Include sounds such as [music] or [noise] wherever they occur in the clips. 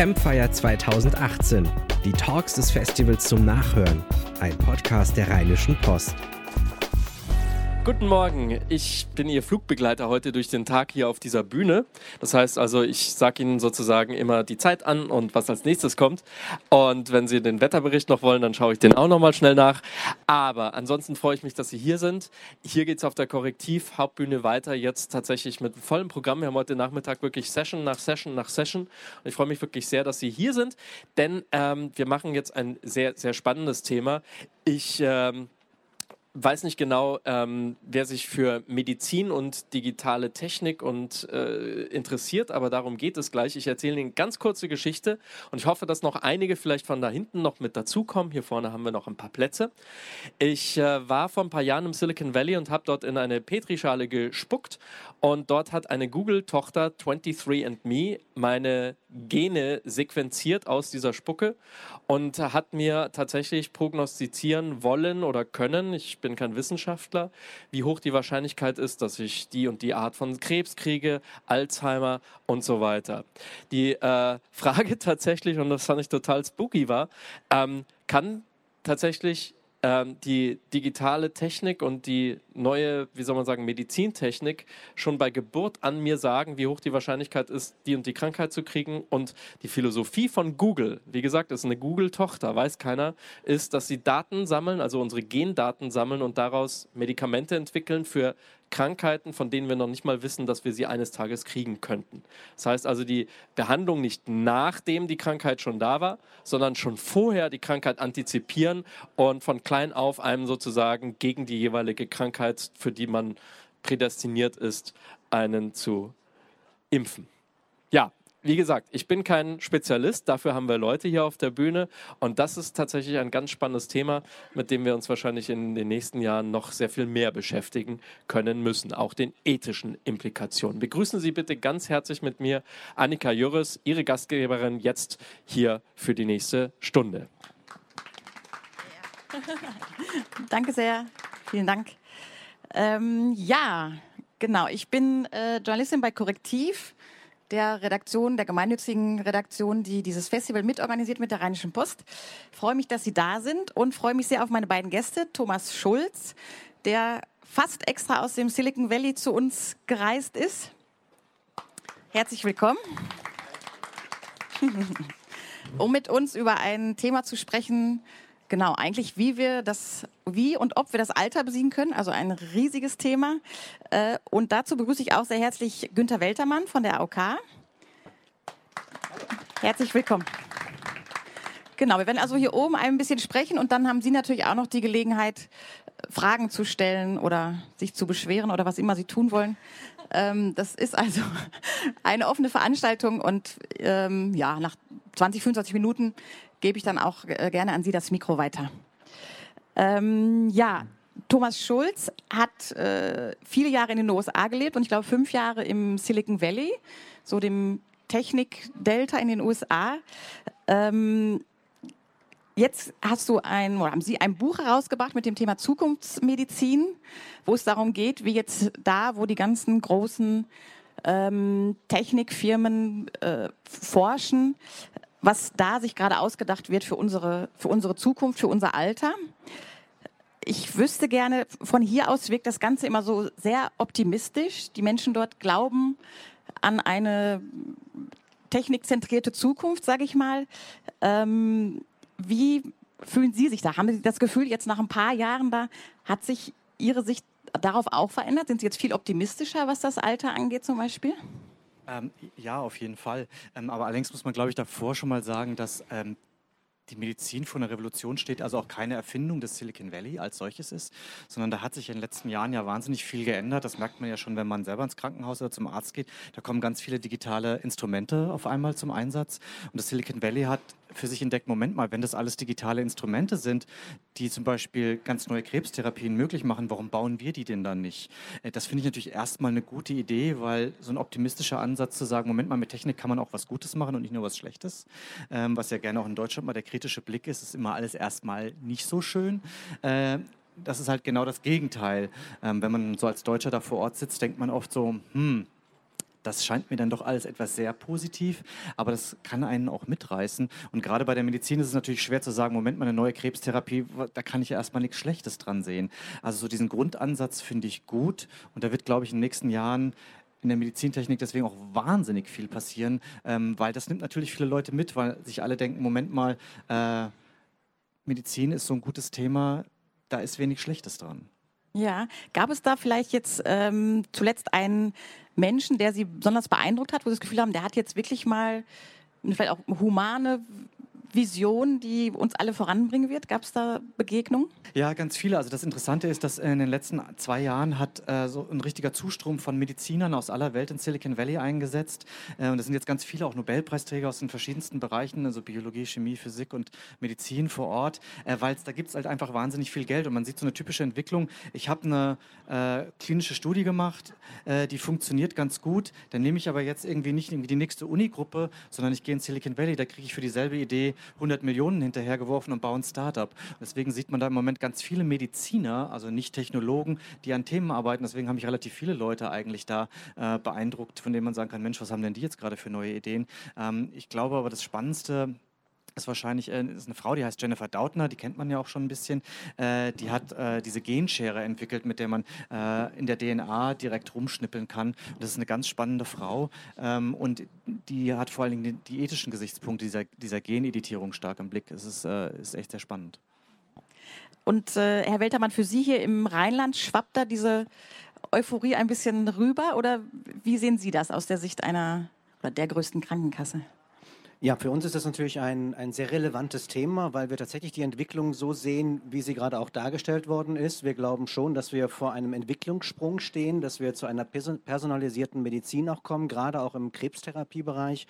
Campfire 2018. Die Talks des Festivals zum Nachhören. Ein Podcast der Rheinischen Post. Guten Morgen, ich bin Ihr Flugbegleiter heute durch den Tag hier auf dieser Bühne. Das heißt also, ich sage Ihnen sozusagen immer die Zeit an und was als nächstes kommt. Und wenn Sie den Wetterbericht noch wollen, dann schaue ich den auch nochmal schnell nach. Aber ansonsten freue ich mich, dass Sie hier sind. Hier geht es auf der Korrektiv Hauptbühne weiter, jetzt tatsächlich mit vollem Programm. Wir haben heute Nachmittag wirklich Session nach Session nach Session. Und ich freue mich wirklich sehr, dass Sie hier sind, denn ähm, wir machen jetzt ein sehr, sehr spannendes Thema. Ich... Ähm, weiß nicht genau, ähm, wer sich für Medizin und digitale Technik und äh, interessiert, aber darum geht es gleich. Ich erzähle Ihnen ganz kurze Geschichte und ich hoffe, dass noch einige vielleicht von da hinten noch mit dazukommen. Hier vorne haben wir noch ein paar Plätze. Ich äh, war vor ein paar Jahren im Silicon Valley und habe dort in eine Petrischale gespuckt und dort hat eine Google-Tochter 23andMe meine Gene sequenziert aus dieser Spucke und hat mir tatsächlich prognostizieren wollen oder können. Ich bin kein Wissenschaftler, wie hoch die Wahrscheinlichkeit ist, dass ich die und die Art von Krebs kriege, Alzheimer und so weiter. Die äh, [laughs] Frage tatsächlich, und das fand ich total spooky war, ähm, kann tatsächlich ähm, die digitale Technik und die neue, wie soll man sagen, Medizintechnik schon bei Geburt an mir sagen, wie hoch die Wahrscheinlichkeit ist, die und die Krankheit zu kriegen. Und die Philosophie von Google, wie gesagt, ist eine Google-Tochter, weiß keiner, ist, dass sie Daten sammeln, also unsere Gendaten sammeln und daraus Medikamente entwickeln für Krankheiten, von denen wir noch nicht mal wissen, dass wir sie eines Tages kriegen könnten. Das heißt also die Behandlung nicht nachdem die Krankheit schon da war, sondern schon vorher die Krankheit antizipieren und von klein auf einem sozusagen gegen die jeweilige Krankheit, für die man prädestiniert ist, einen zu impfen. Ja, wie gesagt, ich bin kein Spezialist, dafür haben wir Leute hier auf der Bühne und das ist tatsächlich ein ganz spannendes Thema, mit dem wir uns wahrscheinlich in den nächsten Jahren noch sehr viel mehr beschäftigen können müssen, auch den ethischen Implikationen. Begrüßen Sie bitte ganz herzlich mit mir Annika Jürres, Ihre Gastgeberin jetzt hier für die nächste Stunde. Danke sehr, vielen Dank. Ähm, ja, genau, ich bin äh, Journalistin bei Korrektiv der Redaktion, der gemeinnützigen Redaktion, die dieses Festival mitorganisiert mit der Rheinischen Post. Freue mich, dass Sie da sind und freue mich sehr auf meine beiden Gäste. Thomas Schulz, der fast extra aus dem Silicon Valley zu uns gereist ist. Herzlich willkommen. [laughs] um mit uns über ein Thema zu sprechen, Genau, eigentlich wie wir das, wie und ob wir das Alter besiegen können, also ein riesiges Thema. Äh, und dazu begrüße ich auch sehr herzlich Günter Weltermann von der AOK. Herzlich willkommen. Genau, wir werden also hier oben ein bisschen sprechen und dann haben Sie natürlich auch noch die Gelegenheit, Fragen zu stellen oder sich zu beschweren oder was immer Sie tun wollen. Ähm, das ist also [laughs] eine offene Veranstaltung und ähm, ja, nach 20, 25 Minuten gebe ich dann auch äh, gerne an Sie das Mikro weiter. Ähm, ja, Thomas Schulz hat äh, viele Jahre in den USA gelebt und ich glaube fünf Jahre im Silicon Valley, so dem Technik-Delta in den USA. Ähm, jetzt hast du ein, oder haben Sie ein Buch herausgebracht mit dem Thema Zukunftsmedizin, wo es darum geht, wie jetzt da, wo die ganzen großen ähm, Technikfirmen äh, forschen, was da sich gerade ausgedacht wird für unsere, für unsere Zukunft, für unser Alter. Ich wüsste gerne, von hier aus wirkt das Ganze immer so sehr optimistisch. Die Menschen dort glauben an eine technikzentrierte Zukunft, sage ich mal. Ähm, wie fühlen Sie sich da? Haben Sie das Gefühl, jetzt nach ein paar Jahren da, hat sich Ihre Sicht darauf auch verändert? Sind Sie jetzt viel optimistischer, was das Alter angeht zum Beispiel? Ähm, ja, auf jeden Fall. Ähm, aber allerdings muss man, glaube ich, davor schon mal sagen, dass ähm, die Medizin vor einer Revolution steht, also auch keine Erfindung des Silicon Valley als solches ist, sondern da hat sich in den letzten Jahren ja wahnsinnig viel geändert. Das merkt man ja schon, wenn man selber ins Krankenhaus oder zum Arzt geht. Da kommen ganz viele digitale Instrumente auf einmal zum Einsatz. Und das Silicon Valley hat für sich entdeckt, Moment mal, wenn das alles digitale Instrumente sind, die zum Beispiel ganz neue Krebstherapien möglich machen, warum bauen wir die denn dann nicht? Äh, das finde ich natürlich erstmal eine gute Idee, weil so ein optimistischer Ansatz zu sagen, Moment mal, mit Technik kann man auch was Gutes machen und nicht nur was Schlechtes, ähm, was ja gerne auch in Deutschland mal der kritische Blick ist, ist immer alles erstmal nicht so schön äh, das ist halt genau das Gegenteil. Ähm, wenn man so als Deutscher da vor Ort sitzt, denkt man oft so, hm, das scheint mir dann doch alles etwas sehr positiv, aber das kann einen auch mitreißen. Und gerade bei der Medizin ist es natürlich schwer zu sagen, Moment mal, eine neue Krebstherapie, da kann ich ja erstmal nichts Schlechtes dran sehen. Also so diesen Grundansatz finde ich gut und da wird, glaube ich, in den nächsten Jahren in der Medizintechnik deswegen auch wahnsinnig viel passieren, ähm, weil das nimmt natürlich viele Leute mit, weil sich alle denken, Moment mal, äh, Medizin ist so ein gutes Thema, da ist wenig Schlechtes dran. Ja, gab es da vielleicht jetzt ähm, zuletzt einen Menschen, der Sie besonders beeindruckt hat, wo Sie das Gefühl haben, der hat jetzt wirklich mal vielleicht auch humane Vision, die uns alle voranbringen wird? Gab es da Begegnungen? Ja, ganz viele. Also das Interessante ist, dass in den letzten zwei Jahren hat äh, so ein richtiger Zustrom von Medizinern aus aller Welt in Silicon Valley eingesetzt. Äh, und das sind jetzt ganz viele auch Nobelpreisträger aus den verschiedensten Bereichen, also Biologie, Chemie, Physik und Medizin vor Ort, äh, weil da gibt es halt einfach wahnsinnig viel Geld und man sieht so eine typische Entwicklung. Ich habe eine äh, klinische Studie gemacht, äh, die funktioniert ganz gut. Dann nehme ich aber jetzt irgendwie nicht irgendwie die nächste Unigruppe, sondern ich gehe in Silicon Valley, da kriege ich für dieselbe Idee 100 Millionen hinterhergeworfen und baue ein Startup. deswegen sieht man da im Moment ganz viele Mediziner, also nicht Technologen, die an Themen arbeiten. Deswegen habe ich relativ viele Leute eigentlich da äh, beeindruckt, von denen man sagen kann, Mensch, was haben denn die jetzt gerade für neue Ideen? Ähm, ich glaube aber, das Spannendste ist wahrscheinlich äh, ist eine Frau, die heißt Jennifer Dautner, die kennt man ja auch schon ein bisschen. Äh, die hat äh, diese Genschere entwickelt, mit der man in der DNA direkt rumschnippeln kann. Und das ist eine ganz spannende Frau ähm, und die hat vor allen Dingen die, die ethischen Gesichtspunkte dieser, dieser Geneditierung stark im Blick. Es ist, ist echt sehr spannend. Und Herr Weltermann, für Sie hier im Rheinland schwappt da diese Euphorie ein bisschen rüber oder wie sehen Sie das aus der Sicht einer oder der größten Krankenkasse? Ja, für uns ist das natürlich ein, ein sehr relevantes Thema, weil wir tatsächlich die Entwicklung so sehen, wie sie gerade auch dargestellt worden ist. Wir glauben schon, dass wir vor einem Entwicklungssprung stehen, dass wir zu einer personalisierten Medizin auch kommen, gerade auch im Krebstherapiebereich.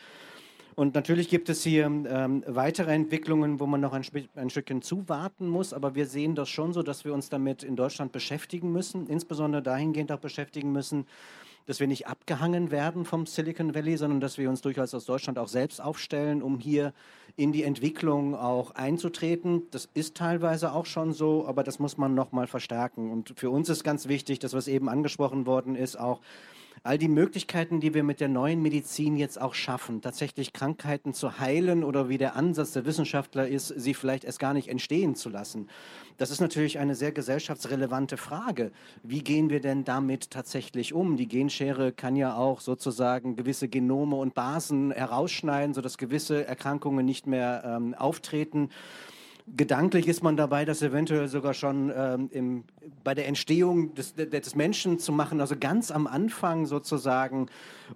Und natürlich gibt es hier ähm, weitere Entwicklungen, wo man noch ein, ein Stückchen zuwarten muss. Aber wir sehen das schon so, dass wir uns damit in Deutschland beschäftigen müssen, insbesondere dahingehend auch beschäftigen müssen, dass wir nicht abgehangen werden vom Silicon Valley, sondern dass wir uns durchaus aus Deutschland auch selbst aufstellen, um hier in die Entwicklung auch einzutreten. Das ist teilweise auch schon so, aber das muss man noch mal verstärken. Und für uns ist ganz wichtig, dass was eben angesprochen worden ist, auch all die Möglichkeiten, die wir mit der neuen Medizin jetzt auch schaffen, tatsächlich Krankheiten zu heilen oder wie der Ansatz der Wissenschaftler ist, sie vielleicht erst gar nicht entstehen zu lassen. Das ist natürlich eine sehr gesellschaftsrelevante Frage. Wie gehen wir denn damit tatsächlich um? Die Genschere kann ja auch sozusagen gewisse Genome und Basen herausschneiden, sodass gewisse Erkrankungen nicht mehr ähm, auftreten. Gedanklich ist man dabei, das eventuell sogar schon ähm, im, bei der Entstehung des, des, Menschen zu machen, also ganz am Anfang sozusagen.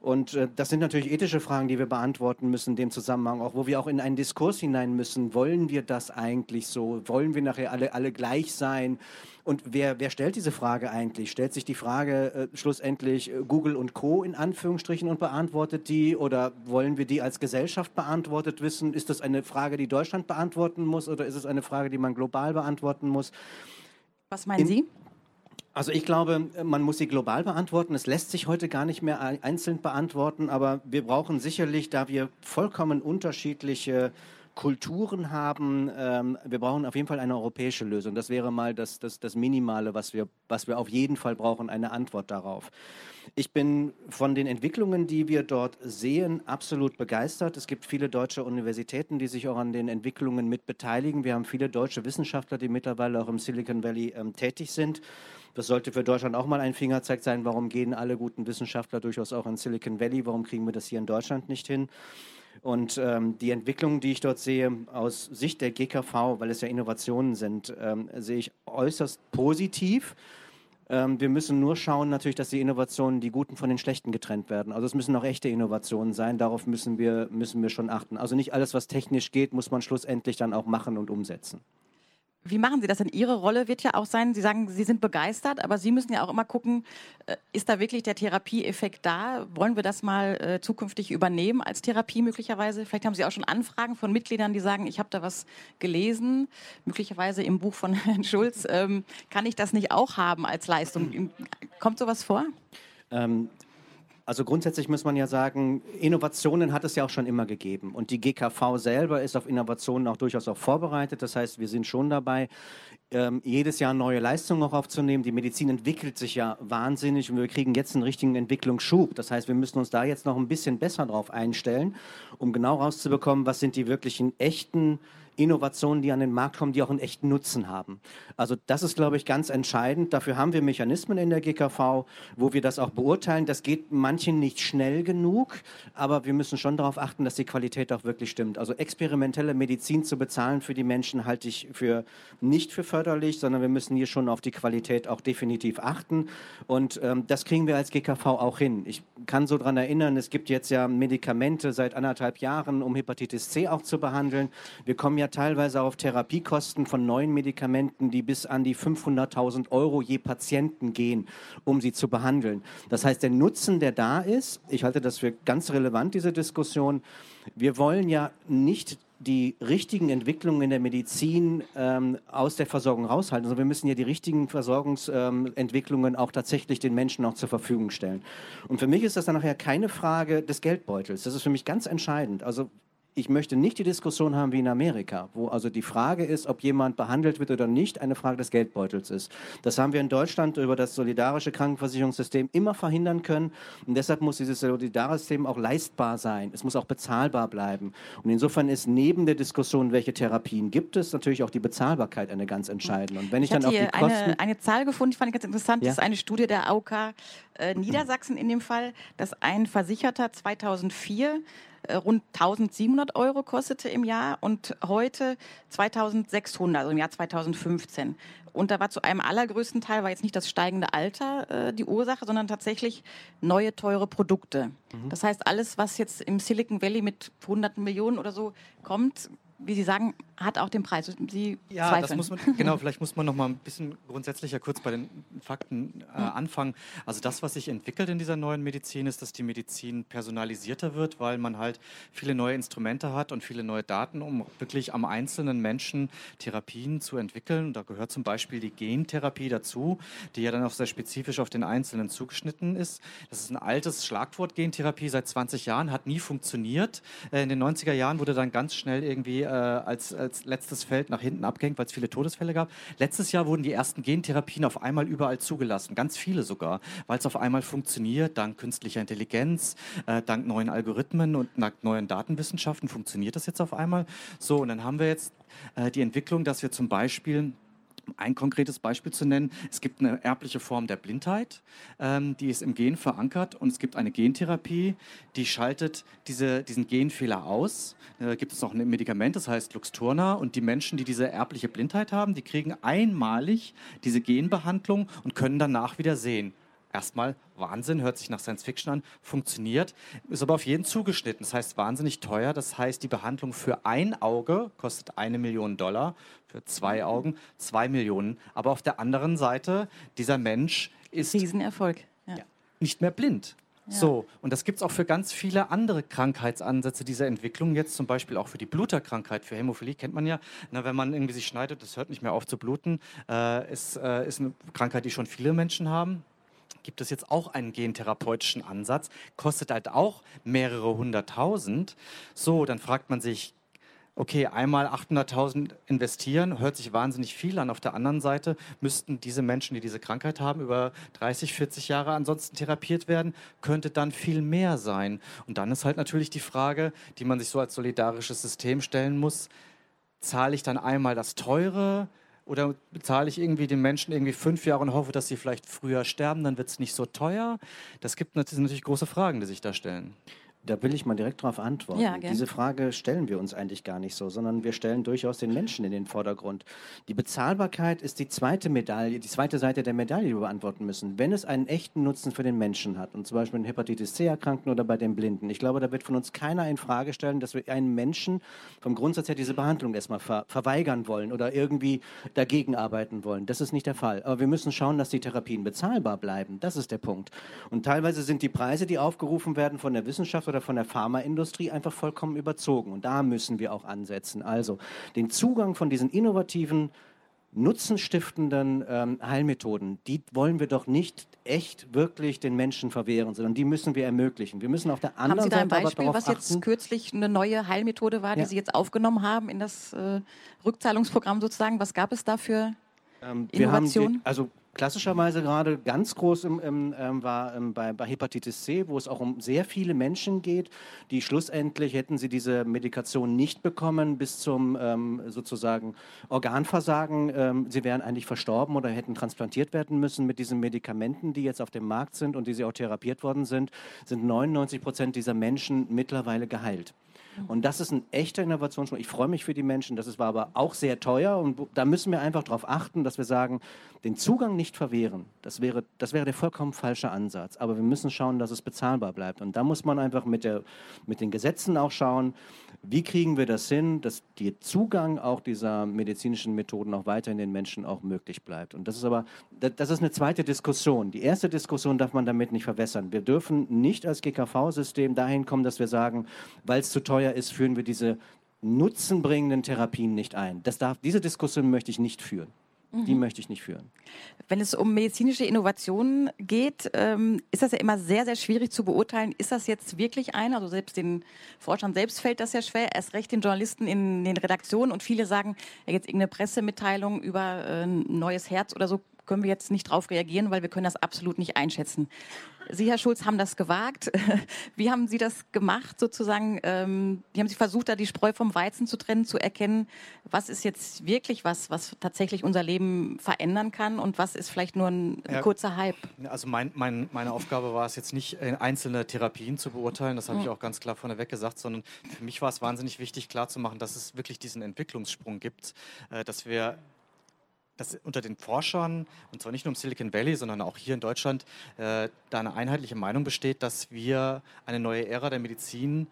Und äh, das sind natürlich ethische Fragen, die wir beantworten müssen in dem Zusammenhang, auch wo wir auch in einen Diskurs hinein müssen. Wollen wir das eigentlich so? Wollen wir nachher alle, alle gleich sein? Und wer, wer stellt diese Frage eigentlich? Stellt sich die Frage äh, schlussendlich äh, Google und Co. in Anführungsstrichen und beantwortet die? Oder wollen wir die als Gesellschaft beantwortet wissen? Ist das eine Frage, die Deutschland beantworten muss oder ist es eine Frage, die man global beantworten muss? Was meinen in, Sie? Also ich glaube, man muss sie global beantworten. Es lässt sich heute gar nicht mehr einzeln beantworten, aber wir brauchen sicherlich, da wir vollkommen unterschiedliche Kulturen haben. Ähm, wir brauchen auf jeden Fall eine europäische Lösung. Das wäre mal das, das, das Minimale, was wir, was wir auf jeden Fall brauchen, eine Antwort darauf. Ich bin von den Entwicklungen, die wir dort sehen, absolut begeistert. Es gibt viele deutsche Universitäten, die sich auch an den Entwicklungen mit beteiligen. Wir haben viele deutsche Wissenschaftler, die mittlerweile auch im Silicon Valley ähm, tätig sind. Das sollte für Deutschland auch mal ein Fingerzeig sein. Warum gehen alle guten Wissenschaftler durchaus auch in Silicon Valley? Warum kriegen wir das hier in Deutschland nicht hin? Und ähm, die Entwicklungen, die ich dort sehe, aus Sicht der GKV, weil es ja Innovationen sind, ähm, sehe ich äußerst positiv. Ähm, wir müssen nur schauen, natürlich, dass die Innovationen, die guten von den schlechten getrennt werden. Also es müssen auch echte Innovationen sein. Darauf müssen wir, müssen wir schon achten. Also nicht alles, was technisch geht, muss man schlussendlich dann auch machen und umsetzen. Wie machen Sie das denn? Ihre Rolle wird ja auch sein, Sie sagen, Sie sind begeistert, aber Sie müssen ja auch immer gucken, äh, ist da wirklich der Therapieeffekt da? Wollen wir das mal äh, zukünftig übernehmen als Therapie möglicherweise? Vielleicht haben Sie auch schon Anfragen von Mitgliedern, die sagen, ich habe da was gelesen, möglicherweise im Buch von [laughs] Herrn Schulz. Ähm, kann ich das nicht auch haben als Leistung? Kommt sowas vor? Ähm, Also grundsätzlich muss man ja sagen, Innovationen hat es ja auch schon immer gegeben. Und die GKV selber ist auf Innovationen auch durchaus auch vorbereitet. Das heißt, wir sind schon dabei, ähm, jedes Jahr neue Leistungen auch aufzunehmen. Die Medizin entwickelt sich ja wahnsinnig und wir kriegen jetzt einen richtigen Entwicklungsschub. Das heißt, wir müssen uns da jetzt noch ein bisschen besser drauf einstellen, um genau rauszubekommen, was sind die wirklichen echten Innovationen, die an den Markt kommen, die auch einen echten Nutzen haben. Also das ist, glaube ich, ganz entscheidend. Dafür haben wir Mechanismen in der GKV, wo wir das auch beurteilen. Das geht manchen nicht schnell genug, aber wir müssen schon darauf achten, dass die Qualität auch wirklich stimmt. Also experimentelle Medizin zu bezahlen für die Menschen halte ich für nicht für förderlich, sondern wir müssen hier schon auf die Qualität auch definitiv achten. Und ähm, das kriegen wir als GKV auch hin. Ich kann so daran erinnern, es gibt jetzt ja Medikamente seit anderthalb Jahren, um Hepatitis C auch zu behandeln. Wir kommen ja ja teilweise auf Therapiekosten von neuen Medikamenten, die bis an die 500.000 Euro je Patienten gehen, um sie zu behandeln. Das heißt, der Nutzen, der da ist, ich halte das für ganz relevant, diese Diskussion. Wir wollen ja nicht die richtigen Entwicklungen in der Medizin ähm, aus der Versorgung raushalten, sondern wir müssen ja die richtigen Versorgungsentwicklungen ähm, auch tatsächlich den Menschen auch zur Verfügung stellen. Und für mich ist das dann nachher keine Frage des Geldbeutels. Das ist für mich ganz entscheidend. Also ich möchte nicht die Diskussion haben wie in Amerika, wo also die Frage ist, ob jemand behandelt wird oder nicht, eine Frage des Geldbeutels ist. Das haben wir in Deutschland über das solidarische Krankenversicherungssystem immer verhindern können. Und deshalb muss dieses solidarische System auch leistbar sein. Es muss auch bezahlbar bleiben. Und insofern ist neben der Diskussion, welche Therapien gibt es, natürlich auch die Bezahlbarkeit eine ganz entscheidende. Und wenn ich, ich dann auf die Kosten eine, eine Zahl gefunden, die fand ich ganz interessant. Ja? Das ist eine Studie der AOK äh, Niedersachsen in dem Fall, dass ein Versicherter 2004 äh, rund 1700 Euro kostete im Jahr und heute 2600, also im Jahr 2015. Und da war zu einem allergrößten Teil war jetzt nicht das steigende Alter äh, die Ursache, sondern tatsächlich neue teure Produkte. Mhm. Das heißt, alles, was jetzt im Silicon Valley mit hunderten Millionen oder so kommt, wie Sie sagen, hat auch den Preis. Sie ja, zweifeln. das muss man, genau, vielleicht muss man noch mal ein bisschen grundsätzlicher kurz bei den Fakten äh, mhm. anfangen. Also das, was sich entwickelt in dieser neuen Medizin, ist, dass die Medizin personalisierter wird, weil man halt viele neue Instrumente hat und viele neue Daten, um wirklich am einzelnen Menschen Therapien zu entwickeln. Da gehört zum Beispiel die Gentherapie dazu, die ja dann auch sehr spezifisch auf den Einzelnen zugeschnitten ist. Das ist ein altes Schlagwort, Gentherapie, seit 20 Jahren, hat nie funktioniert. Äh, in den 90er Jahren wurde dann ganz schnell irgendwie äh, als, als letztes Feld nach hinten abgehängt, weil es viele Todesfälle gab. Letztes Jahr wurden die ersten Gentherapien auf einmal überall zugelassen, ganz viele sogar, weil es auf einmal funktioniert, dank künstlicher Intelligenz, äh, dank neuen Algorithmen und dank neuen Datenwissenschaften funktioniert das jetzt auf einmal. So, und dann haben wir jetzt äh, die Entwicklung, dass wir zum Beispiel ein konkretes Beispiel zu nennen, es gibt eine erbliche Form der Blindheit, ähm, die ist im Gen verankert und es gibt eine Gentherapie, die schaltet diese, diesen Genfehler aus. Da äh, gibt es auch ein Medikament, das heißt Luxturna und die Menschen, die diese erbliche Blindheit haben, die kriegen einmalig diese Genbehandlung und können danach wieder sehen erstmal Wahnsinn, hört sich nach Science Fiction an, funktioniert, ist aber auf jeden zugeschnitten. Das heißt wahnsinnig teuer. Das heißt, die Behandlung für ein Auge kostet eine Million Dollar, für zwei Augen zwei Millionen. Aber auf der anderen Seite, dieser Mensch ist Riesenerfolg. Ja. nicht mehr blind. Ja. So, und das gibt es auch für ganz viele andere Krankheitsansätze dieser Entwicklung. Jetzt zum Beispiel auch für die Bluterkrankheit, für Hämophilie kennt man ja. Na, wenn man irgendwie sich schneidet, das hört nicht mehr auf zu bluten, äh, ist, äh, ist eine Krankheit, die schon viele Menschen haben gibt es jetzt auch einen gentherapeutischen Ansatz, kostet halt auch mehrere hunderttausend. So, dann fragt man sich, okay, einmal 800.000 investieren, hört sich wahnsinnig viel an. Auf der anderen Seite müssten diese Menschen, die diese Krankheit haben, über 30, 40 Jahre ansonsten therapiert werden, könnte dann viel mehr sein. Und dann ist halt natürlich die Frage, die man sich so als solidarisches System stellen muss, zahle ich dann einmal das teure, oder bezahle ich irgendwie den Menschen irgendwie fünf Jahre und hoffe, dass sie vielleicht früher sterben, dann wird es nicht so teuer? Das gibt natürlich große Fragen, die sich da stellen. Da will ich mal direkt darauf antworten. Ja, Diese Frage stellen wir uns eigentlich gar nicht so, sondern wir stellen durchaus den Menschen in den Vordergrund. Die Bezahlbarkeit ist die zweite Medaille, die zweite Seite der Medaille, die wir beantworten müssen. Wenn es einen echten Nutzen für den Menschen hat, und zum Beispiel in Hepatitis C-Erkrankten oder bei den Blinden, ich glaube, da wird von uns keiner in Frage stellen, dass wir einen Menschen vom Grundsatz her diese Behandlung erstmal ver verweigern wollen oder irgendwie dagegen arbeiten wollen. Das ist nicht der Fall. Aber wir müssen schauen, dass die Therapien bezahlbar bleiben. Das ist der Punkt. Und teilweise sind die Preise, die aufgerufen werden von der Wissenschaft oder von der Pharmaindustrie einfach vollkommen überzogen. Und da müssen wir auch ansetzen. Also den Zugang von diesen innovativen nutzenstiftenden ähm, Heilmethoden, die wollen wir doch nicht echt wirklich den Menschen verwehren, sondern die müssen wir ermöglichen. Wir müssen auf der anderen haben Sie da ein Seite Beispiel, was jetzt achten, kürzlich eine neue Heilmethode war, die Ja. Sie jetzt aufgenommen haben in das äh, Rückzahlungsprogramm sozusagen? Was gab es da für Ähm, wir haben die, Innovation? also klassischerweise gerade ganz groß im, im, ähm, war ähm, bei, bei Hepatitis C, wo es auch um sehr viele Menschen geht, die schlussendlich hätten sie diese Medikation nicht bekommen bis zum ähm, sozusagen Organversagen. Ähm, sie wären eigentlich verstorben oder hätten transplantiert werden müssen mit diesen Medikamenten, die jetzt auf dem Markt sind und die sie auch therapiert worden sind, sind 99 Prozent dieser Menschen mittlerweile geheilt. Und das ist ein echter Innovationssprung. Ich freue mich für die Menschen. Das war aber auch sehr teuer. Und da müssen wir einfach darauf achten, dass wir sagen, den Zugang nicht verwehren. Das wäre, das wäre der vollkommen falsche Ansatz. Aber wir müssen schauen, dass es bezahlbar bleibt. Und da muss man einfach mit, der, mit den Gesetzen auch schauen, wie kriegen wir das hin, dass der Zugang auch dieser medizinischen Methoden auch weiterhin den Menschen auch möglich bleibt. Und das ist aber, das, ist eine zweite Diskussion. Die erste Diskussion darf man damit nicht verwässern. Wir dürfen nicht als GKV-System dahin kommen, dass wir sagen, weil es zu teuer ist, führen wir diese nutzenbringenden Therapien nicht ein. Das darf, diese Diskussion möchte ich nicht führen. Die möchte ich nicht führen. Wenn es um medizinische Innovationen geht, ähm, ist das ja immer sehr, sehr schwierig zu beurteilen. Ist das jetzt wirklich ein? Also selbst den Forschern selbst fällt das ja schwer, erst recht den Journalisten in den Redaktionen. Und viele sagen, ja, jetzt irgendeine Pressemitteilung über äh, ein neues Herz oder so können wir jetzt nicht drauf reagieren, weil wir können das absolut nicht einschätzen. Sie, Herr Schulz, haben das gewagt. [laughs] Wie haben Sie das gemacht, sozusagen? Ähm, wie haben Sie versucht, da die Spreu vom Weizen zu trennen, zu erkennen, was ist jetzt wirklich was, was tatsächlich unser Leben verändern kann und was ist vielleicht nur ein Ja. kurzer Hype? Also mein, mein, meine Aufgabe war es jetzt nicht, äh, einzelne Therapien zu beurteilen, das habe Mhm. ich auch ganz klar vorneweg gesagt, sondern für mich war es wahnsinnig wichtig klarzumachen, dass es wirklich diesen Entwicklungssprung gibt, äh, dass wir dass unter den Forschern, und zwar nicht nur im Silicon Valley, sondern auch hier in Deutschland, äh, da eine einheitliche Meinung besteht, dass wir eine neue Ära der Medizin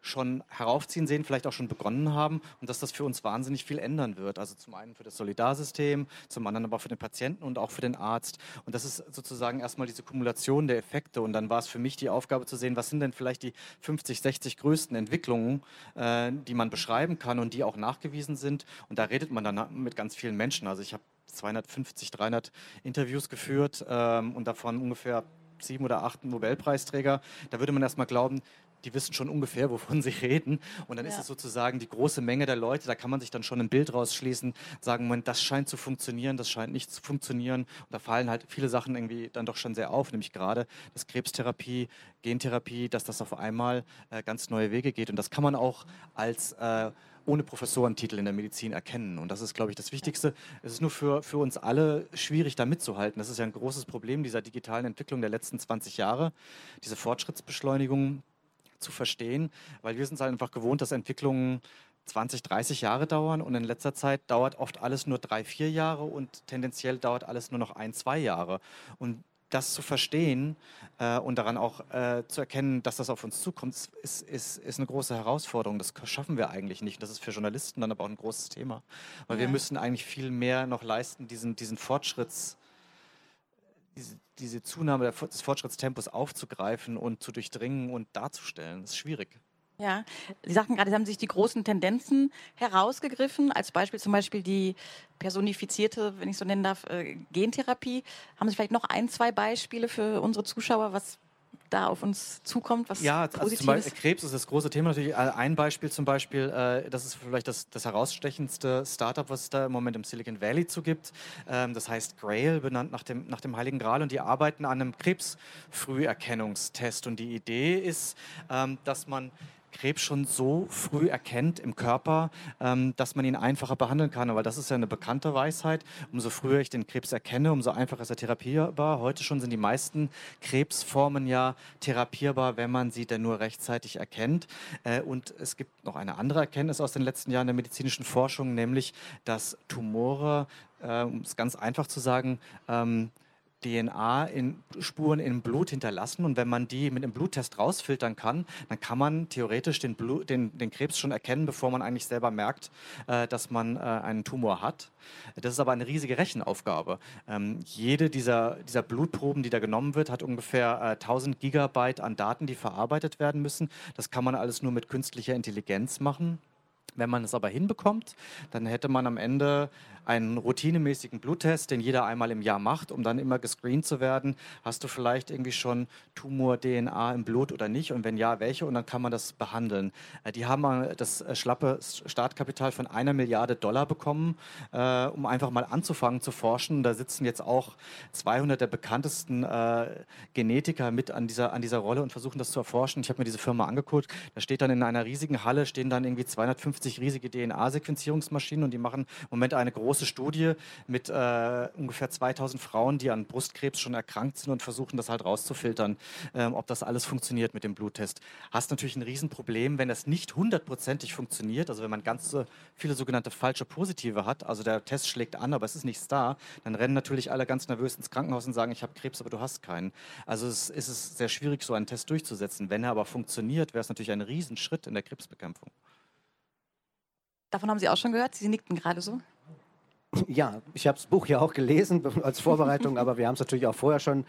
schon heraufziehen sehen, vielleicht auch schon begonnen haben und dass das für uns wahnsinnig viel ändern wird. Also zum einen für das Solidarsystem, zum anderen aber für den Patienten und auch für den Arzt. Und das ist sozusagen erstmal diese Kumulation der Effekte. Und dann war es für mich die Aufgabe zu sehen, was sind denn vielleicht die 50, 60 größten Entwicklungen, äh, die man beschreiben kann und die auch nachgewiesen sind. Und da redet man dann mit ganz vielen Menschen. Also ich habe 250, 300 Interviews geführt ähm, und davon ungefähr sieben oder acht Nobelpreisträger. Da würde man erstmal glauben, die wissen schon ungefähr, wovon [laughs] sie reden. Und dann ist Ja. es sozusagen die große Menge der Leute, da kann man sich dann schon ein Bild rausschließen, sagen, Moment, das scheint zu funktionieren, das scheint nicht zu funktionieren. Und da fallen halt viele Sachen irgendwie dann doch schon sehr auf, nämlich gerade das Krebstherapie, Gentherapie, dass das auf einmal äh, ganz neue Wege geht. Und das kann man auch als äh, ohne Professorentitel in der Medizin erkennen. Und das ist, glaube ich, das Wichtigste. Es ist nur für, für uns alle schwierig, da mitzuhalten. Das ist ja ein großes Problem dieser digitalen Entwicklung der letzten 20 Jahre, diese Fortschrittsbeschleunigung zu verstehen, weil wir sind halt einfach gewohnt, dass Entwicklungen 20, 30 Jahre dauern und in letzter Zeit dauert oft alles nur drei, vier Jahre und tendenziell dauert alles nur noch ein, zwei Jahre. Und das zu verstehen äh, und daran auch äh, zu erkennen, dass das auf uns zukommt, ist, ist, ist eine große Herausforderung. Das schaffen wir eigentlich nicht. Das ist für Journalisten dann aber auch ein großes Thema. Weil wir Ja. müssen eigentlich viel mehr noch leisten, diesen, diesen Fortschritts, diese, diese Zunahme des Fortschrittstempos aufzugreifen und zu durchdringen und darzustellen. Das ist schwierig. Ja, Sie sagten gerade, Sie haben sich die großen Tendenzen herausgegriffen, als Beispiel zum Beispiel die personifizierte, wenn ich so nennen darf, äh, Gentherapie. Haben Sie vielleicht noch ein, zwei Beispiele für unsere Zuschauer, was da auf uns zukommt, was Ja, also zum Positives? Beispiel Krebs ist das große Thema natürlich. Äh, Ein Beispiel zum Beispiel, äh, das ist vielleicht das, das herausstechendste Startup, was es da im Moment im Silicon Valley zu gibt. Ähm, das heißt Grail, benannt nach dem, nach dem Heiligen Gral und die arbeiten an einem Krebsfrüherkennungstest. Und die Idee ist, ähm, dass man Krebs schon so früh erkennt im Körper, ähm, dass man ihn einfacher behandeln kann. Weil das ist ja eine bekannte Weisheit. Umso früher ich den Krebs erkenne, umso einfacher ist er therapierbar. Heute schon sind die meisten Krebsformen ja therapierbar, wenn man sie denn nur rechtzeitig erkennt. Äh, und es gibt noch eine andere Erkenntnis aus den letzten Jahren der medizinischen Forschung, nämlich, dass Tumore, äh, um es ganz einfach zu sagen, ähm, DNA-Spuren im Blut hinterlassen und wenn man die mit einem Bluttest rausfiltern kann, dann kann man theoretisch den, Blu den, den Krebs schon erkennen, bevor man eigentlich selber merkt, äh, dass man äh, einen Tumor hat. Das ist aber eine riesige Rechenaufgabe. Ähm, jede dieser, dieser Blutproben, die da genommen wird, hat ungefähr äh, 1000 Gigabyte an Daten, die verarbeitet werden müssen. Das kann man alles nur mit künstlicher Intelligenz machen. Wenn man es aber hinbekommt, dann hätte man am Ende einen routinemäßigen Bluttest, den jeder einmal im Jahr macht, um dann immer gescreent zu werden. Hast du vielleicht irgendwie schon Tumor-DNA im Blut oder nicht? Und wenn ja, welche? Und dann kann man das behandeln. Äh, die haben das äh, schlappe Startkapital von einer Milliarde Dollar bekommen, äh, um einfach mal anzufangen zu forschen. Da sitzen jetzt auch 200 der bekanntesten Genetiker mit an dieser, an dieser Rolle und versuchen das zu erforschen. Ich habe mir diese Firma angeguckt. Da steht dann in einer riesigen Halle, stehen dann irgendwie 250 riesige DNA-Sequenzierungsmaschinen und die machen im Moment eine große Studie mit äh, ungefähr 2000 Frauen, die an Brustkrebs schon erkrankt sind und versuchen das halt rauszufiltern, ähm, ob das alles funktioniert mit dem Bluttest. Hast natürlich ein Riesenproblem, wenn das nicht hundertprozentig funktioniert, also wenn man ganz so viele sogenannte falsche Positive hat, also der Test schlägt an, aber es ist nichts da, dann rennen natürlich alle ganz nervös ins Krankenhaus und sagen, ich habe Krebs, aber du hast keinen. Also es ist es sehr schwierig, so einen Test durchzusetzen. Wenn er aber funktioniert, wäre es natürlich ein Riesenschritt in der Krebsbekämpfung. Davon haben Sie auch schon gehört? Sie nickten gerade so. Ja, ich habe das Buch ja auch gelesen als Vorbereitung, aber wir haben es natürlich auch vorher schon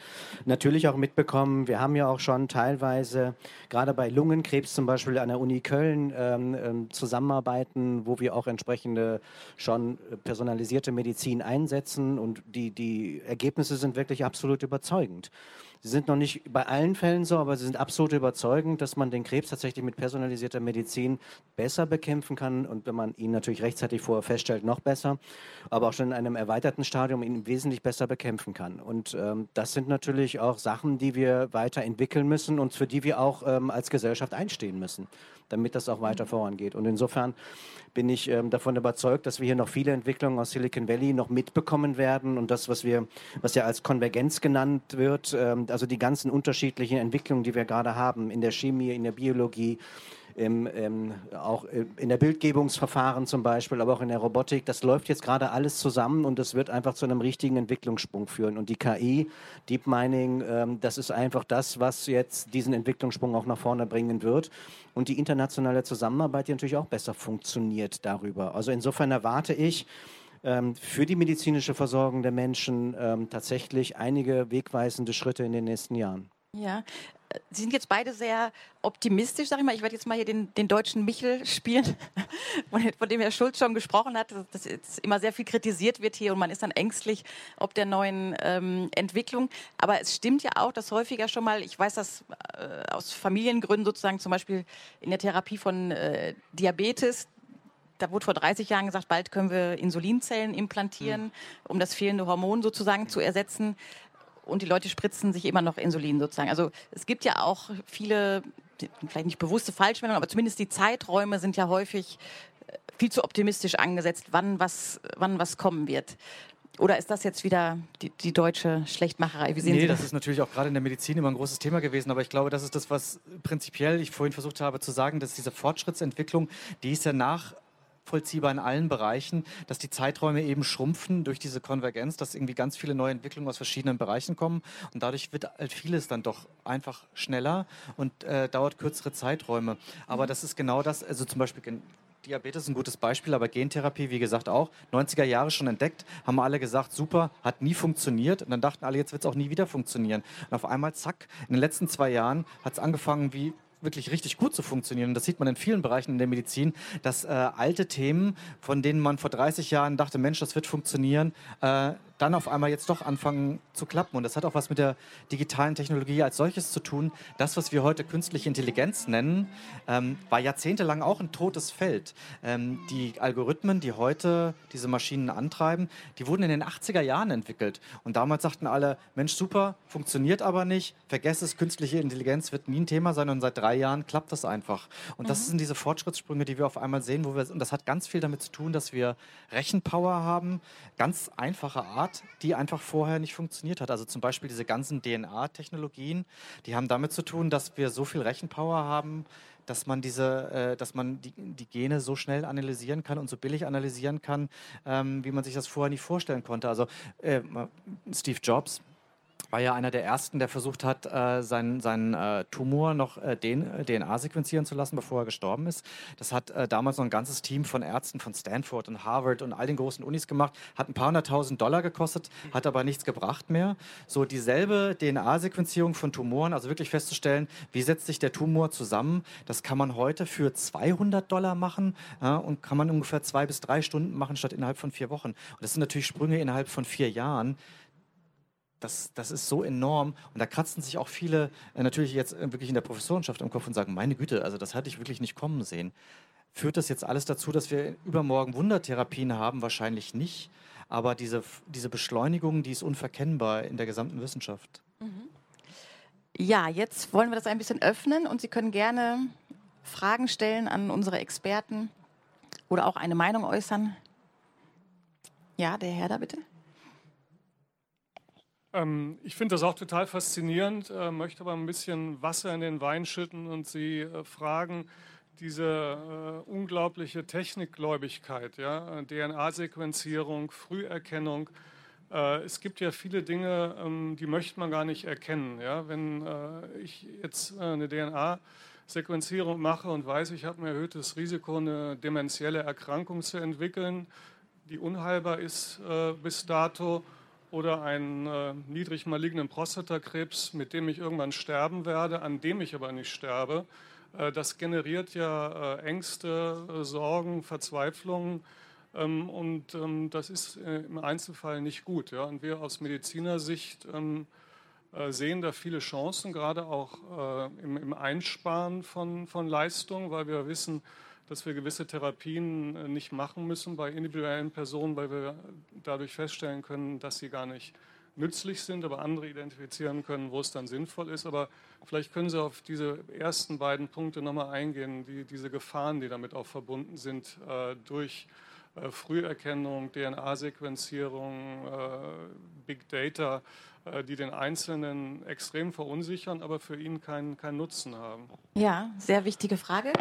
natürlich auch mitbekommen. Wir haben ja auch schon teilweise, gerade bei Lungenkrebs zum Beispiel an der Uni Köln, ähm, ähm zusammenarbeiten, wo wir auch entsprechende schon personalisierte Medizin einsetzen und die, die Ergebnisse sind wirklich absolut überzeugend. Sie sind noch nicht bei allen Fällen so, aber sie sind absolut überzeugend, dass man den Krebs tatsächlich mit personalisierter Medizin besser bekämpfen kann und wenn man ihn natürlich rechtzeitig vorher feststellt, noch besser, aber auch schon in einem erweiterten Stadium ihn wesentlich besser bekämpfen kann. Und ähm, das sind natürlich auch Sachen, die wir weiterentwickeln müssen und für die wir auch ähm, als Gesellschaft einstehen müssen, damit das auch weiter vorangeht. Und insofern bin ich ähm, davon überzeugt, dass wir hier noch viele Entwicklungen aus Silicon Valley noch mitbekommen werden und das, was wir, was ja als Konvergenz genannt wird, ähm, also die ganzen unterschiedlichen Entwicklungen, die wir gerade haben in der Chemie, in der Biologie, im, im, auch in der Bildgebungsverfahren zum Beispiel, aber auch in der Robotik. Das läuft jetzt gerade alles zusammen und das wird einfach zu einem richtigen Entwicklungssprung führen. Und die KI, Deep Mining, ähm, das ist einfach das, was jetzt diesen Entwicklungssprung auch nach vorne bringen wird. Und die internationale Zusammenarbeit, die natürlich auch besser funktioniert darüber. Also insofern erwarte ich, ähm, für die medizinische Versorgung der Menschen ähm, tatsächlich einige wegweisende Schritte in den nächsten Jahren. Ja, Sie sind jetzt beide sehr optimistisch, sag ich mal. Ich werde jetzt mal hier den, den deutschen Michel spielen, [laughs] von dem Herr Schulz schon gesprochen hat, dass jetzt immer sehr viel kritisiert wird hier und man ist dann ängstlich ob der neuen ähm, Entwicklung. Aber es stimmt ja auch, dass häufiger schon mal, ich weiß das äh, aus Familiengründen sozusagen, zum Beispiel in der Therapie von äh, Diabetes, da wurde vor 30 Jahren gesagt, bald können wir Insulinzellen implantieren, mhm. um das fehlende Hormon sozusagen zu ersetzen und die Leute spritzen sich immer noch Insulin sozusagen. Also es gibt ja auch viele, vielleicht nicht bewusste Falschmeldungen, aber zumindest die Zeiträume sind ja häufig äh, viel zu optimistisch angesetzt, wann was, wann was kommen wird. Oder ist das jetzt wieder die, die deutsche Schlechtmacherei? Wie sehen nee, Sie das? das ist natürlich auch gerade in der Medizin immer ein großes Thema gewesen. Aber ich glaube, das ist das, was prinzipiell ich vorhin versucht habe zu sagen, dass diese Fortschrittsentwicklung, die ist ja nach nachvollziehbar in allen Bereichen, dass die Zeiträume eben schrumpfen durch diese Konvergenz, dass irgendwie ganz viele neue Entwicklungen aus verschiedenen Bereichen kommen und dadurch wird halt vieles dann doch einfach schneller und äh, dauert kürzere Zeiträume. Aber mhm. das ist genau das, also zum Beispiel Diabetes ist ein gutes Beispiel, aber Gentherapie, wie gesagt, auch 90er Jahre schon entdeckt, haben alle gesagt, super, hat nie funktioniert. Und dann dachten alle, jetzt wird es auch nie wieder funktionieren. Und auf einmal, zack, in den letzten zwei Jahren hat es angefangen wie wirklich richtig gut zu funktionieren. Das sieht man in vielen Bereichen in der Medizin, dass äh, alte Themen, von denen man vor 30 Jahren dachte, Mensch, das wird funktionieren, äh, dann auf einmal jetzt doch anfangen zu klappen. Und das hat auch was mit der digitalen Technologie als solches zu tun. Das, was wir heute künstliche Intelligenz nennen, ähm, war jahrzehntelang auch ein totes Feld. Ähm, die Algorithmen, die heute diese Maschinen antreiben, die wurden in den 80er Jahren entwickelt. Und damals sagten alle, Mensch, super, funktioniert aber nicht, vergesst es, künstliche Intelligenz wird nie ein Thema sein. Und seit drei Jahren klappt das einfach. Und mhm. das sind diese Fortschrittssprünge, die wir auf einmal sehen, wo wir, und das hat ganz viel damit zu tun, dass wir Rechenpower haben, ganz einfache Art, Art, die einfach vorher nicht funktioniert hat. Also zum Beispiel diese ganzen DNA-Technologien, die haben damit zu tun, dass wir so viel Rechenpower haben, dass man diese, äh, dass man die, die, Gene so schnell analysieren kann und so billig analysieren kann, ähm, wie man sich das vorher nicht vorstellen konnte. Also äh, Steve Jobs, war ja einer der ersten, der versucht hat, äh, seinen, seinen äh, Tumor noch äh, DNA sequenzieren zu lassen, bevor er gestorben ist. Das hat äh, damals noch ein ganzes Team von Ärzten von Stanford und Harvard und all den großen Unis gemacht. Hat ein paar hunderttausend Dollar gekostet, hat aber nichts gebracht mehr. So dieselbe DNA-Sequenzierung von Tumoren, also wirklich festzustellen, wie setzt sich der Tumor zusammen, das kann man heute für 200 Dollar machen ja, und kann man ungefähr zwei bis drei Stunden machen, statt innerhalb von vier Wochen. Und das sind natürlich Sprünge innerhalb von vier Jahren das, das ist so enorm. Und da kratzen sich auch viele äh, natürlich jetzt äh, wirklich in der Professorenschaft am Kopf und sagen, meine Güte, also das hatte ich wirklich nicht kommen sehen. Führt das jetzt alles dazu, dass wir übermorgen Wundertherapien haben? Wahrscheinlich nicht. Aber diese, diese Beschleunigung, die ist unverkennbar in der gesamten Wissenschaft. Mhm. Ja, jetzt wollen wir das ein bisschen öffnen und Sie können gerne Fragen stellen an unsere Experten oder auch eine Meinung äußern. Ja, der Herr da bitte. Ähm, ich finde das auch total faszinierend, äh, möchte aber ein bisschen Wasser in den Wein schütten und Sie äh, fragen, diese äh, unglaubliche Technikgläubigkeit, ja, DNA-Sequenzierung, Früherkennung. Äh, es gibt ja viele Dinge, ähm, die möchte man gar nicht erkennen. Ja? Wenn äh, ich jetzt äh, eine DNA-Sequenzierung mache und weiß, ich habe ein erhöhtes Risiko, eine dementielle Erkrankung zu entwickeln, die unheilbar ist bis dato, oder einen äh, niedrig malignen Prostatakrebs, mit dem ich irgendwann sterben werde, an dem ich aber nicht sterbe. Äh, das generiert ja äh, Ängste, äh, Sorgen, Verzweiflungen. Ähm, und ähm, das ist äh, im Einzelfall nicht gut. Ja? Und wir aus Medizinersicht ähm, äh, sehen da viele Chancen, gerade auch im, im Einsparen von, von Leistung, weil wir wissen, dass wir gewisse Therapien äh, nicht machen müssen bei individuellen Personen, weil wir dadurch feststellen können, dass sie gar nicht nützlich sind, aber andere identifizieren können, wo es dann sinnvoll ist. Aber vielleicht können Sie auf diese ersten beiden Punkte nochmal eingehen, die, diese Gefahren, die damit auch verbunden sind, äh, durch äh, Früherkennung, DNA-Sequenzierung, äh, Big Data, die den Einzelnen extrem verunsichern, aber für ihn keinen, keinen Nutzen haben. Ja, sehr wichtige Frage.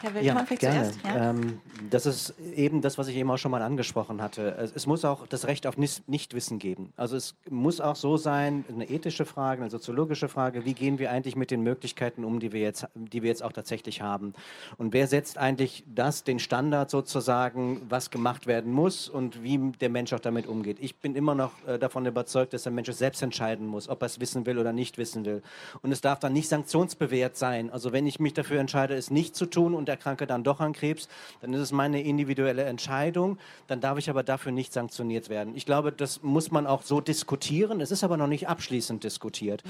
Herr Weltmann, ja, vielleicht gerne. zuerst. Ja? Ähm, das ist eben das, was ich eben auch schon mal angesprochen hatte. Es, es muss auch das Recht auf Nichtwissen geben. Also es muss auch so sein, eine ethische Frage, eine soziologische Frage, wie gehen wir eigentlich mit den Möglichkeiten um, die wir jetzt, die wir jetzt auch tatsächlich haben? Und wer setzt eigentlich das, den Standard sozusagen, was gemacht werden muss und wie der Mensch auch damit umgeht? Ich bin immer noch äh, davon überzeugt, dass der Mensch es selbst entscheiden muss, ob er es wissen will oder nicht wissen will. Und es darf dann nicht sanktionsbewehrt sein. Also wenn ich mich dafür entscheide, es nicht zu tun und erkranke dann doch an Krebs, dann ist es meine individuelle Entscheidung. Dann darf ich aber dafür nicht sanktioniert werden. Ich glaube, das muss man auch so diskutieren. Es ist aber noch nicht abschließend diskutiert.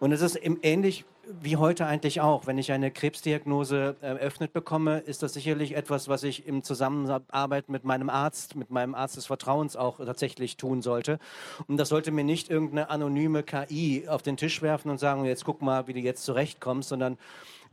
Und es ist ähnlich wie heute eigentlich auch. Wenn ich eine Krebsdiagnose eröffnet bekomme, ist das sicherlich etwas, was ich im Zusammenarbeit mit meinem Arzt, mit meinem Arzt des Vertrauens auch tatsächlich tun sollte. Und das sollte mir nicht irgendeine anonyme KI auf den Tisch werfen und sagen, jetzt guck mal, wie du jetzt zurechtkommst, sondern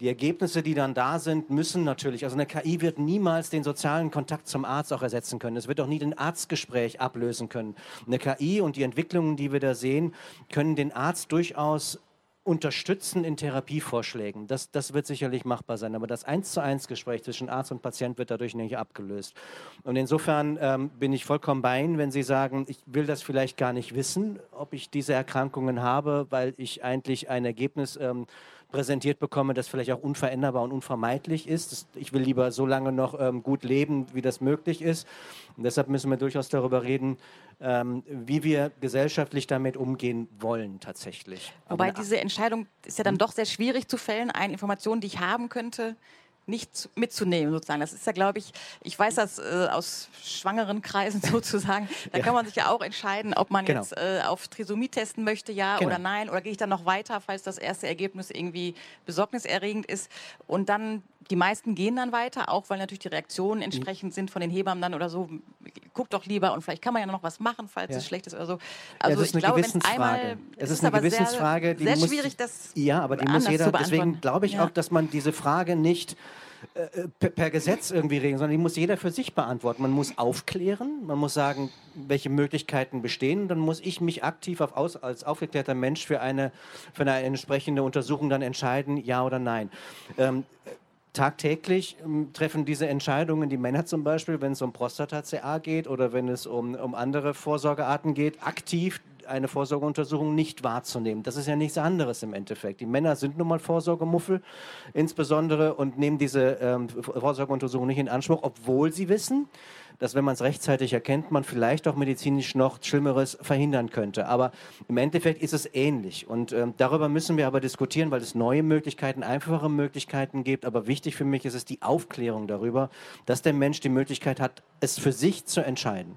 die Ergebnisse, die dann da sind, müssen natürlich, also eine KI wird niemals den sozialen Kontakt zum Arzt auch ersetzen können. Es wird auch nie den Arztgespräch ablösen können. Eine KI und die Entwicklungen, die wir da sehen, können den Arzt durchaus unterstützen in Therapievorschlägen. Das, das wird sicherlich machbar sein. Aber das Eins zu eins Gespräch zwischen Arzt und Patient wird dadurch nicht abgelöst. Und insofern ähm, bin ich vollkommen bei Ihnen, wenn Sie sagen, ich will das vielleicht gar nicht wissen, ob ich diese Erkrankungen habe, weil ich eigentlich ein Ergebnis ähm, präsentiert bekomme, das vielleicht auch unveränderbar und unvermeidlich ist. Ich will lieber so lange noch ähm, gut leben, wie das möglich ist. Und deshalb müssen wir durchaus darüber reden, ähm, wie wir gesellschaftlich damit umgehen wollen tatsächlich. Wobei diese Entscheidung ist ja dann hm? doch sehr schwierig zu fällen. Eine Information, die ich haben könnte, nicht mitzunehmen, sozusagen. Das ist ja, glaube ich, ich weiß das äh, aus schwangeren Kreisen [laughs] sozusagen, da ja. kann man sich ja auch entscheiden, ob man genau. jetzt äh, auf Trisomie testen möchte, ja genau. oder nein, oder gehe ich dann noch weiter, falls das erste Ergebnis irgendwie besorgniserregend ist. Und dann, die meisten gehen dann weiter, auch weil natürlich die Reaktionen mhm. entsprechend sind von den Hebammen dann oder so, guck doch lieber und vielleicht kann man ja noch was machen, falls ja. es schlecht ist oder so. Also ja, ich glaube, wenn es einmal... Es ist, eine Gewissensfrage. Sehr, sehr muss, schwierig, das Ja, aber die muss jeder, deswegen glaube ich auch, dass man diese Frage nicht äh, per, per, Gesetz irgendwie regeln, sondern die muss jeder für sich beantworten. Man muss aufklären, man muss sagen, welche Möglichkeiten bestehen. Dann muss ich mich aktiv auf als aufgeklärter Mensch für eine, für eine entsprechende Untersuchung dann entscheiden, ja oder nein. Ähm, tagtäglich ähm, treffen diese Entscheidungen die Männer zum Beispiel, wenn es um Prostata-CA geht oder wenn es um, um andere Vorsorgearten geht, aktiv eine Vorsorgeuntersuchung nicht wahrzunehmen. Das ist ja nichts anderes im Endeffekt. Die Männer sind nun mal Vorsorgemuffel insbesondere und nehmen diese ähm, Vorsorgeuntersuchung nicht in Anspruch, obwohl sie wissen, dass wenn man es rechtzeitig erkennt, man vielleicht auch medizinisch noch Schlimmeres verhindern könnte. Aber im Endeffekt ist es ähnlich. Und ähm, darüber müssen wir aber diskutieren, weil es neue Möglichkeiten, einfache Möglichkeiten gibt. Aber wichtig für mich ist es die Aufklärung darüber, dass der Mensch die Möglichkeit hat, es für sich zu entscheiden.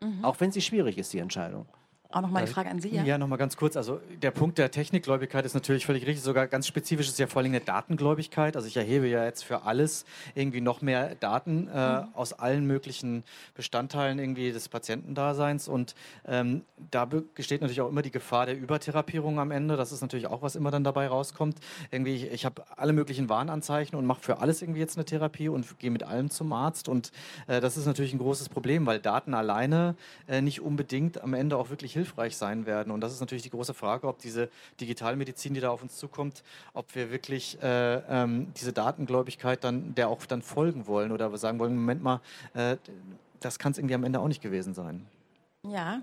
Mhm. Auch wenn sie schwierig ist, die Entscheidung. Auch nochmal die Frage an Sie. Ja, ja nochmal ganz kurz. Also der Punkt der Technikgläubigkeit ist natürlich völlig richtig. Sogar ganz spezifisch ist ja vor allem eine Datengläubigkeit. Also ich erhebe ja jetzt für alles irgendwie noch mehr Daten äh, mhm. aus allen möglichen Bestandteilen irgendwie des Patientendaseins. Und ähm, da besteht natürlich auch immer die Gefahr der Übertherapierung am Ende. Das ist natürlich auch, was immer dann dabei rauskommt. Irgendwie, ich, ich habe alle möglichen Warnanzeichen und mache für alles irgendwie jetzt eine Therapie und gehe mit allem zum Arzt. Und äh, das ist natürlich ein großes Problem, weil Daten alleine äh, nicht unbedingt am Ende auch wirklich hilfreich sein werden. Und das ist natürlich die große Frage, ob diese Digitalmedizin, die da auf uns zukommt, ob wir wirklich äh, ähm, diese Datengläubigkeit dann der auch dann folgen wollen oder sagen wollen, Moment mal, äh, das kann es irgendwie am Ende auch nicht gewesen sein. Ja.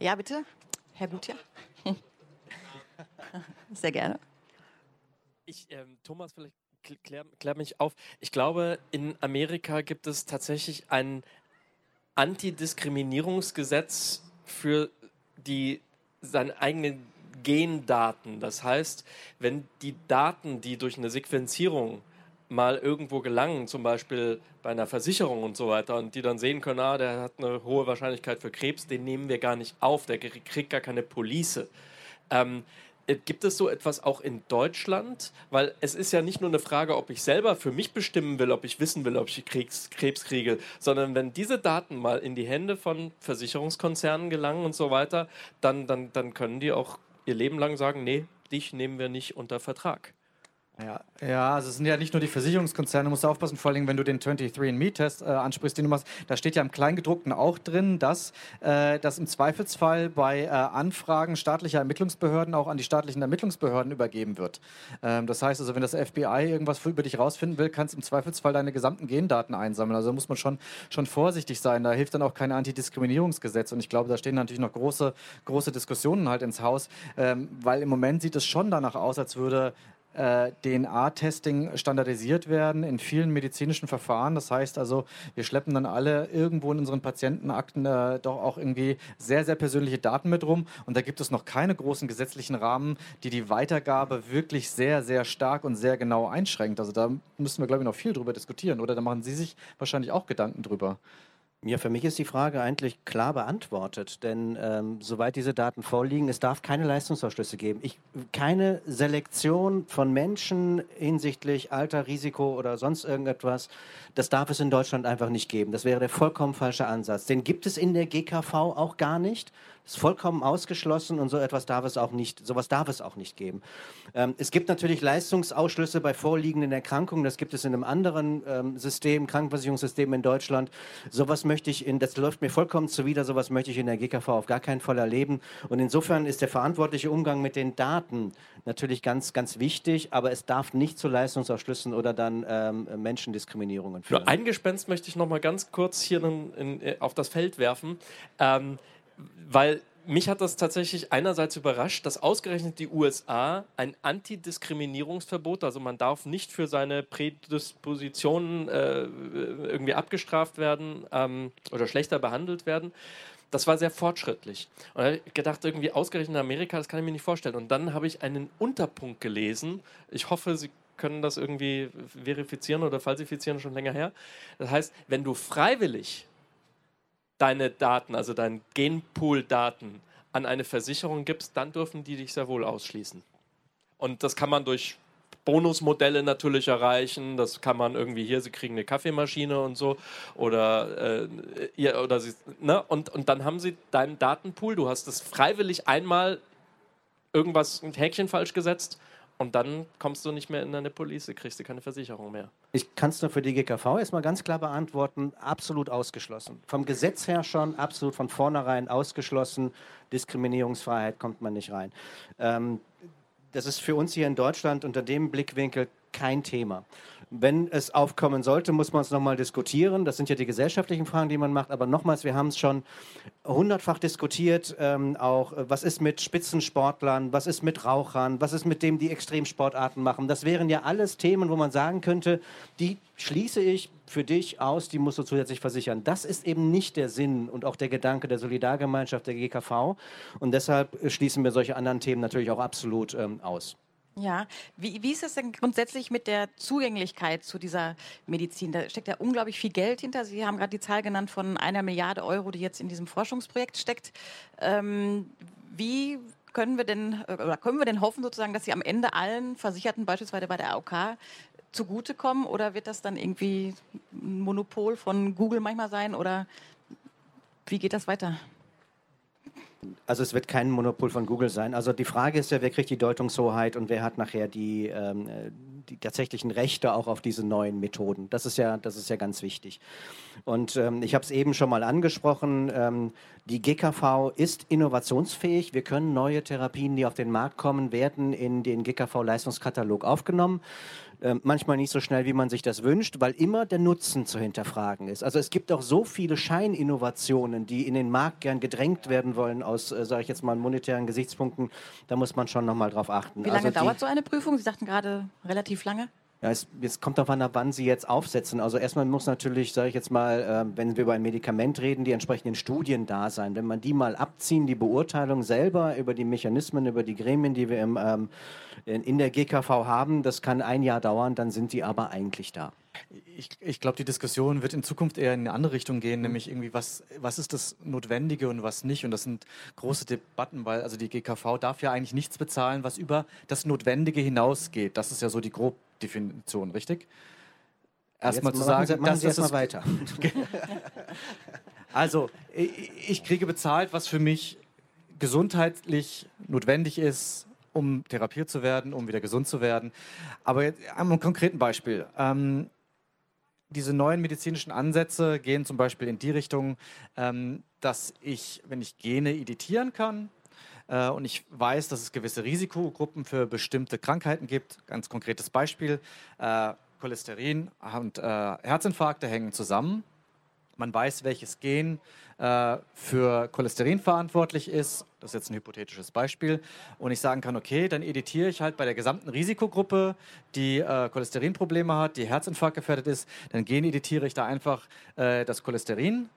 Ja, bitte. Herr Gutjahr. [laughs] Sehr gerne. Ich, ähm, Thomas, vielleicht klär, klär, mich auf. Ich glaube, in Amerika gibt es tatsächlich ein Antidiskriminierungsgesetz für die seine eigenen Gendaten. Das heißt, wenn die Daten, die durch eine Sequenzierung mal irgendwo gelangen, zum Beispiel bei einer Versicherung und so weiter, und die dann sehen können, ah, der hat eine hohe Wahrscheinlichkeit für Krebs, den nehmen wir gar nicht auf, der kriegt gar keine Police. Ähm, äh, gibt es so etwas auch in Deutschland? Weil es ist ja nicht nur eine Frage, ob ich selber für mich bestimmen will, ob ich wissen will, ob ich Krebs, Krebs kriege, sondern wenn diese Daten mal in die Hände von Versicherungskonzernen gelangen und so weiter, dann, dann, dann können die auch ihr Leben lang sagen, nee, dich nehmen wir nicht unter Vertrag. Ja, ja, also es sind ja nicht nur die Versicherungskonzerne, musst du aufpassen, vor allem wenn du den 23andMe-Test äh, ansprichst, den du machst, da steht ja im Kleingedruckten auch drin, dass äh, das im Zweifelsfall bei äh, Anfragen staatlicher Ermittlungsbehörden auch an die staatlichen Ermittlungsbehörden übergeben wird. Ähm, das heißt also, wenn das FBI irgendwas über dich rausfinden will, kannst du im Zweifelsfall deine gesamten Gendaten einsammeln. Also da muss man schon, schon vorsichtig sein. Da hilft dann auch kein Antidiskriminierungsgesetz. Und ich glaube, da stehen natürlich noch große, große Diskussionen halt ins Haus, ähm, weil im Moment sieht es schon danach aus, als würde DNA-Testing standardisiert werden in vielen medizinischen Verfahren. Das heißt also, wir schleppen dann alle irgendwo in unseren Patientenakten äh, doch auch irgendwie sehr, sehr persönliche Daten mit rum. Und da gibt es noch keine großen gesetzlichen Rahmen, die die Weitergabe wirklich sehr, sehr stark und sehr genau einschränkt. Also da müssen wir, glaube ich, noch viel drüber diskutieren. Oder da machen Sie sich wahrscheinlich auch Gedanken drüber. Ja, für mich ist die Frage eigentlich klar beantwortet, denn ähm, soweit diese Daten vorliegen, es darf keine Leistungsausschlüsse geben. Ich, keine Selektion von Menschen hinsichtlich Alter, Risiko oder sonst irgendetwas, das darf es in Deutschland einfach nicht geben. Das wäre der vollkommen falsche Ansatz. Den gibt es in der GKV auch gar nicht ist vollkommen ausgeschlossen und so etwas darf es auch nicht, sowas darf es auch nicht geben. Ähm, es gibt natürlich Leistungsausschlüsse bei vorliegenden Erkrankungen, das gibt es in einem anderen ähm, System, Krankenversicherungssystem in Deutschland. Sowas möchte ich in, das läuft mir vollkommen zuwider, sowas möchte ich in der GKV auf gar keinen Fall erleben. Und insofern ist der verantwortliche Umgang mit den Daten natürlich ganz, ganz wichtig, aber es darf nicht zu Leistungsausschlüssen oder dann ähm, Menschendiskriminierungen führen. Nur ein Gespenst möchte ich noch mal ganz kurz hier in, in, auf das Feld werfen. Ähm, weil mich hat das tatsächlich einerseits überrascht, dass ausgerechnet die USA ein Antidiskriminierungsverbot, also man darf nicht für seine Prädispositionen äh, irgendwie abgestraft werden ähm, oder schlechter behandelt werden. Das war sehr fortschrittlich. Und da habe ich gedacht, irgendwie ausgerechnet in Amerika, das kann ich mir nicht vorstellen. Und dann habe ich einen Unterpunkt gelesen. Ich hoffe, Sie können das irgendwie verifizieren oder falsifizieren, schon länger her. Das heißt, wenn du freiwillig deine Daten, also dein Genpool-Daten an eine Versicherung gibst, dann dürfen die dich sehr wohl ausschließen. Und das kann man durch Bonusmodelle natürlich erreichen. Das kann man irgendwie hier, sie kriegen eine Kaffeemaschine und so. Oder, äh, ihr, oder sie, ne? und, und dann haben sie deinen Datenpool. Du hast es freiwillig einmal irgendwas, ein Häkchen falsch gesetzt und dann kommst du nicht mehr in deine Police, kriegst du keine Versicherung mehr. Ich kann es nur für die GKV erstmal ganz klar beantworten, absolut ausgeschlossen. Vom Gesetz her schon absolut von vornherein ausgeschlossen. Diskriminierungsfreiheit kommt man nicht rein. Ähm, das ist für uns hier in Deutschland unter dem Blickwinkel kein Thema. Wenn es aufkommen sollte, muss man es nochmal diskutieren. Das sind ja die gesellschaftlichen Fragen, die man macht. Aber nochmals, wir haben es schon hundertfach diskutiert. Ähm, auch, äh, was ist mit Spitzensportlern? Was ist mit Rauchern? Was ist mit dem, die Extremsportarten machen? Das wären ja alles Themen, wo man sagen könnte, die schließe ich für dich aus, die musst du zusätzlich versichern. Das ist eben nicht der Sinn und auch der Gedanke der Solidargemeinschaft der GKV. Und deshalb schließen wir solche anderen Themen natürlich auch absolut ähm, aus. Ja, wie, wie ist es denn grundsätzlich mit der Zugänglichkeit zu dieser Medizin? Da steckt ja unglaublich viel Geld hinter. Sie haben gerade die Zahl genannt von einer Milliarde Euro, die jetzt in diesem Forschungsprojekt steckt. Ähm, wie können wir denn oder können wir denn hoffen sozusagen, dass sie am Ende allen Versicherten beispielsweise bei der AOK zugutekommen oder wird das dann irgendwie ein Monopol von Google manchmal sein oder wie geht das weiter? Also es wird kein Monopol von Google sein. Also die Frage ist ja, wer kriegt die Deutungshoheit und wer hat nachher die, ähm, die tatsächlichen Rechte auch auf diese neuen Methoden. Das ist ja, das ist ja ganz wichtig. Und ähm, ich habe es eben schon mal angesprochen, ähm, die GKV ist innovationsfähig. Wir können neue Therapien, die auf den Markt kommen, werden in den GKV-Leistungskatalog aufgenommen. Äh, manchmal nicht so schnell, wie man sich das wünscht, weil immer der Nutzen zu hinterfragen ist. Also es gibt auch so viele Scheininnovationen, die in den Markt gern gedrängt werden wollen aus, äh, sage ich jetzt mal, monetären Gesichtspunkten. Da muss man schon nochmal drauf achten. Wie lange also dauert so eine Prüfung? Sie sagten gerade relativ lange. Ja, es, es kommt darauf an, wann Sie jetzt aufsetzen. Also erstmal muss natürlich, sage ich jetzt mal, äh, wenn wir über ein Medikament reden, die entsprechenden Studien da sein. Wenn man die mal abziehen, die Beurteilung selber über die Mechanismen, über die Gremien, die wir im, ähm, in, in der GKV haben, das kann ein Jahr dauern, dann sind die aber eigentlich da. Ich, ich glaube, die Diskussion wird in Zukunft eher in eine andere Richtung gehen, nämlich irgendwie, was, was ist das Notwendige und was nicht. Und das sind große Debatten, weil also die GKV darf ja eigentlich nichts bezahlen, was über das Notwendige hinausgeht. Das ist ja so die Grobdefinition, richtig? Erstmal zu sagen, Sie, machen das, Sie erstmal weiter. [laughs] also, ich, kriege bezahlt, was für mich gesundheitlich notwendig ist, um therapiert zu werden, um wieder gesund zu werden. Aber jetzt ein konkreten Beispiel. Ähm, diese neuen medizinischen Ansätze gehen zum Beispiel in die Richtung, ähm, dass ich, wenn ich Gene editieren kann, äh, und ich weiß, dass es gewisse Risikogruppen für bestimmte Krankheiten gibt. Ganz konkretes Beispiel: äh, Cholesterin und äh, Herzinfarkte hängen zusammen. Man weiß, welches Gen äh, für Cholesterin verantwortlich ist. Das ist jetzt ein hypothetisches Beispiel. Und ich sagen kann, okay, dann editiere ich halt bei der gesamten Risikogruppe, die äh, Cholesterinprobleme hat, die Herzinfarkt gefährdet ist, dann geneditiere ich da einfach äh, das Cholesterin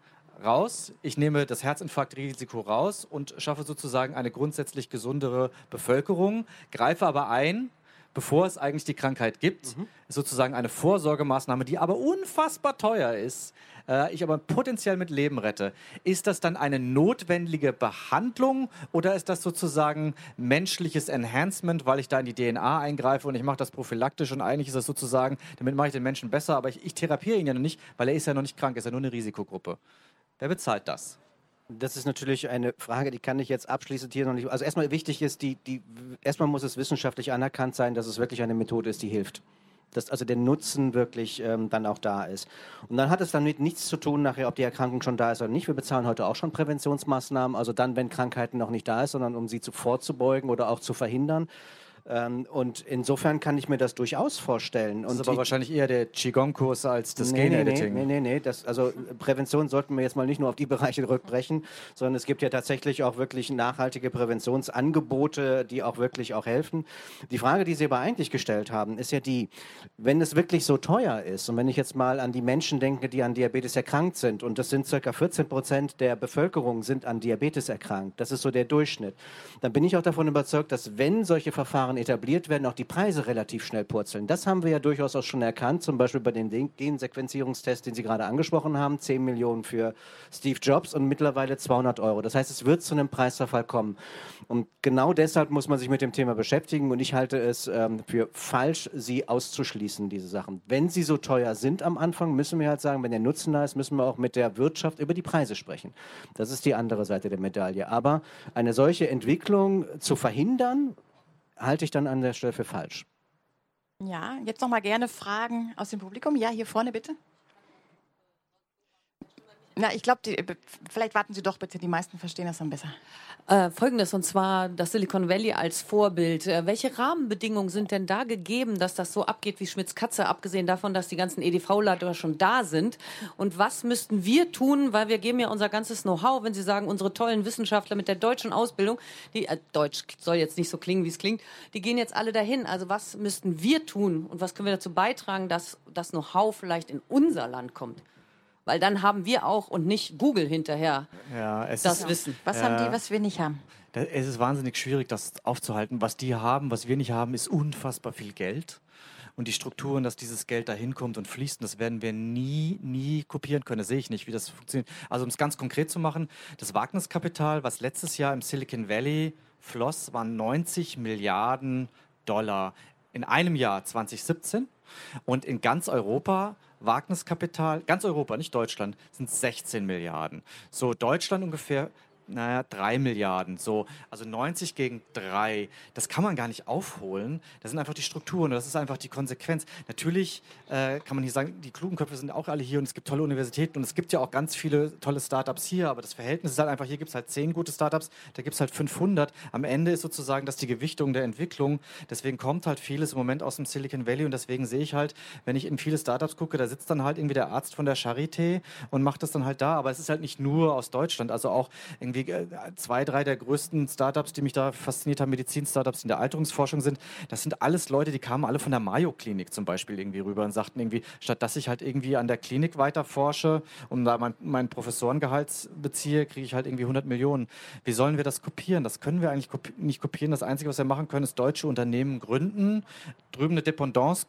raus. Ich nehme das Herzinfarktrisiko raus und schaffe sozusagen eine grundsätzlich gesundere Bevölkerung, greife aber ein bevor es eigentlich die Krankheit gibt. Mhm. Sozusagen eine Vorsorgemaßnahme, die aber unfassbar teuer ist, äh, ich aber potenziell mit Leben rette. Ist das dann eine notwendige Behandlung oder ist das sozusagen menschliches Enhancement, weil ich da in die DNA eingreife und ich mache das prophylaktisch und eigentlich ist das sozusagen, damit mache ich den Menschen besser, aber ich, ich therapiere ihn ja noch nicht, weil er ist ja noch nicht krank, ist ja nur eine Risikogruppe. Wer bezahlt das? Das ist natürlich eine Frage, die kann ich jetzt abschließend hier noch nicht. Also erstmal wichtig ist, die, die, erstmal muss es wissenschaftlich anerkannt sein, dass es wirklich eine Methode ist, die hilft. Dass also der Nutzen wirklich ähm, dann auch da ist. Und dann hat es damit nichts zu tun, nachher, ob die Erkrankung schon da ist oder nicht. Wir bezahlen heute auch schon Präventionsmaßnahmen, also dann, wenn Krankheiten noch nicht da ist, sondern um sie zu vorzubeugen oder auch zu verhindern. Ähm, und insofern kann ich mir das durchaus vorstellen. Das ist aber wahrscheinlich eher der Qigong-Kurs als das nee, Gene-Editing. Nee, nee, nee. Das, also Prävention sollten wir jetzt mal nicht nur auf die Bereiche rückbrechen, [laughs] sondern es gibt ja tatsächlich auch wirklich nachhaltige Präventionsangebote, die auch wirklich auch helfen. Die Frage, die Sie aber eigentlich gestellt haben, ist ja die, wenn es wirklich so teuer ist und wenn ich jetzt mal an die Menschen denke, die an Diabetes erkrankt sind und das sind circa 14 Prozent der Bevölkerung sind an Diabetes erkrankt, das ist so der Durchschnitt, dann bin ich auch davon überzeugt, dass wenn solche Verfahren etabliert werden, auch die Preise relativ schnell purzeln. Das haben wir ja durchaus auch schon erkannt, zum Beispiel bei den Gensequenzierungstests, den Sie gerade angesprochen haben, 10 Millionen für Steve Jobs und mittlerweile 200 Euro. Das heißt, es wird zu einem Preisverfall kommen. Und genau deshalb muss man sich mit dem Thema beschäftigen und ich halte es ähm, für falsch, sie auszuschließen, diese Sachen. Wenn sie so teuer sind am Anfang, müssen wir halt sagen, wenn der Nutzen da ist, müssen wir auch mit der Wirtschaft über die Preise sprechen. Das ist die andere Seite der Medaille. Aber eine solche Entwicklung zu verhindern, halte ich dann an der Stelle für falsch. Ja, jetzt noch mal gerne Fragen aus dem Publikum. Ja, hier vorne bitte. Na, ich glaube, vielleicht warten Sie doch bitte, die meisten verstehen das dann besser. Äh, Folgendes, und zwar das Silicon Valley als Vorbild. Äh, welche Rahmenbedingungen sind denn da gegeben, dass das so abgeht wie Schmitz Katze, abgesehen davon, dass die ganzen EDV-Leiter schon da sind? Und was müssten wir tun, weil wir geben ja unser ganzes Know-how, wenn Sie sagen, unsere tollen Wissenschaftler mit der deutschen Ausbildung, die, äh, Deutsch soll jetzt nicht so klingen, wie es klingt, die gehen jetzt alle dahin. Also was müssten wir tun und was können wir dazu beitragen, dass das Know-how vielleicht in unser Land kommt? Weil dann haben wir auch und nicht Google hinterher Ja, es das ist, Wissen. Was haben die, was wir nicht haben? es ist wahnsinnig schwierig, das aufzuhalten. Was die haben, was wir nicht haben, ist unfassbar viel Geld. Und die Strukturen, dass dieses Geld da hinkommt und fließt, das werden wir nie, nie kopieren können. Das sehe ich nicht, wie das funktioniert. Also um es ganz konkret zu machen, das Wagniskapital, was letztes Jahr im Silicon Valley floss, waren 90 Milliarden Dollar. In einem Jahr 2017 und in ganz Europa Wagniskapital, ganz Europa, nicht Deutschland, sind 16 Milliarden. So Deutschland ungefähr naja, 3 Milliarden. So, also 90 gegen 3. Das kann man gar nicht aufholen. Das sind einfach die Strukturen. Das ist einfach die Konsequenz. Natürlich äh, kann man hier sagen, die klugen Köpfe sind auch alle hier und es gibt tolle Universitäten und es gibt ja auch ganz viele tolle Startups hier. Aber das Verhältnis ist halt einfach, hier gibt es halt 10 gute Startups, da gibt es halt 500. Am Ende ist sozusagen das die Gewichtung der Entwicklung. Deswegen kommt halt vieles im Moment aus dem Silicon Valley und deswegen sehe ich halt, wenn ich in viele Startups gucke, da sitzt dann halt irgendwie der Arzt von der Charité und macht das dann halt da. Aber es ist halt nicht nur aus Deutschland. Also auch irgendwie äh, zwei, drei der größten Startups, die mich da fasziniert haben, Medizin-Startups in der Alterungsforschung sind, das sind alles Leute, die kamen alle von der Mayo-Klinik zum Beispiel irgendwie rüber und sagten irgendwie, statt dass ich halt irgendwie an der Klinik weiter forsche und da mein, mein Professorengehalt beziehe, kriege ich halt irgendwie 100 Millionen. Wie sollen wir das kopieren? Das können wir eigentlich kopi nicht kopieren. Das Einzige, was wir machen können, ist deutsche Unternehmen gründen, drüben eine Dependance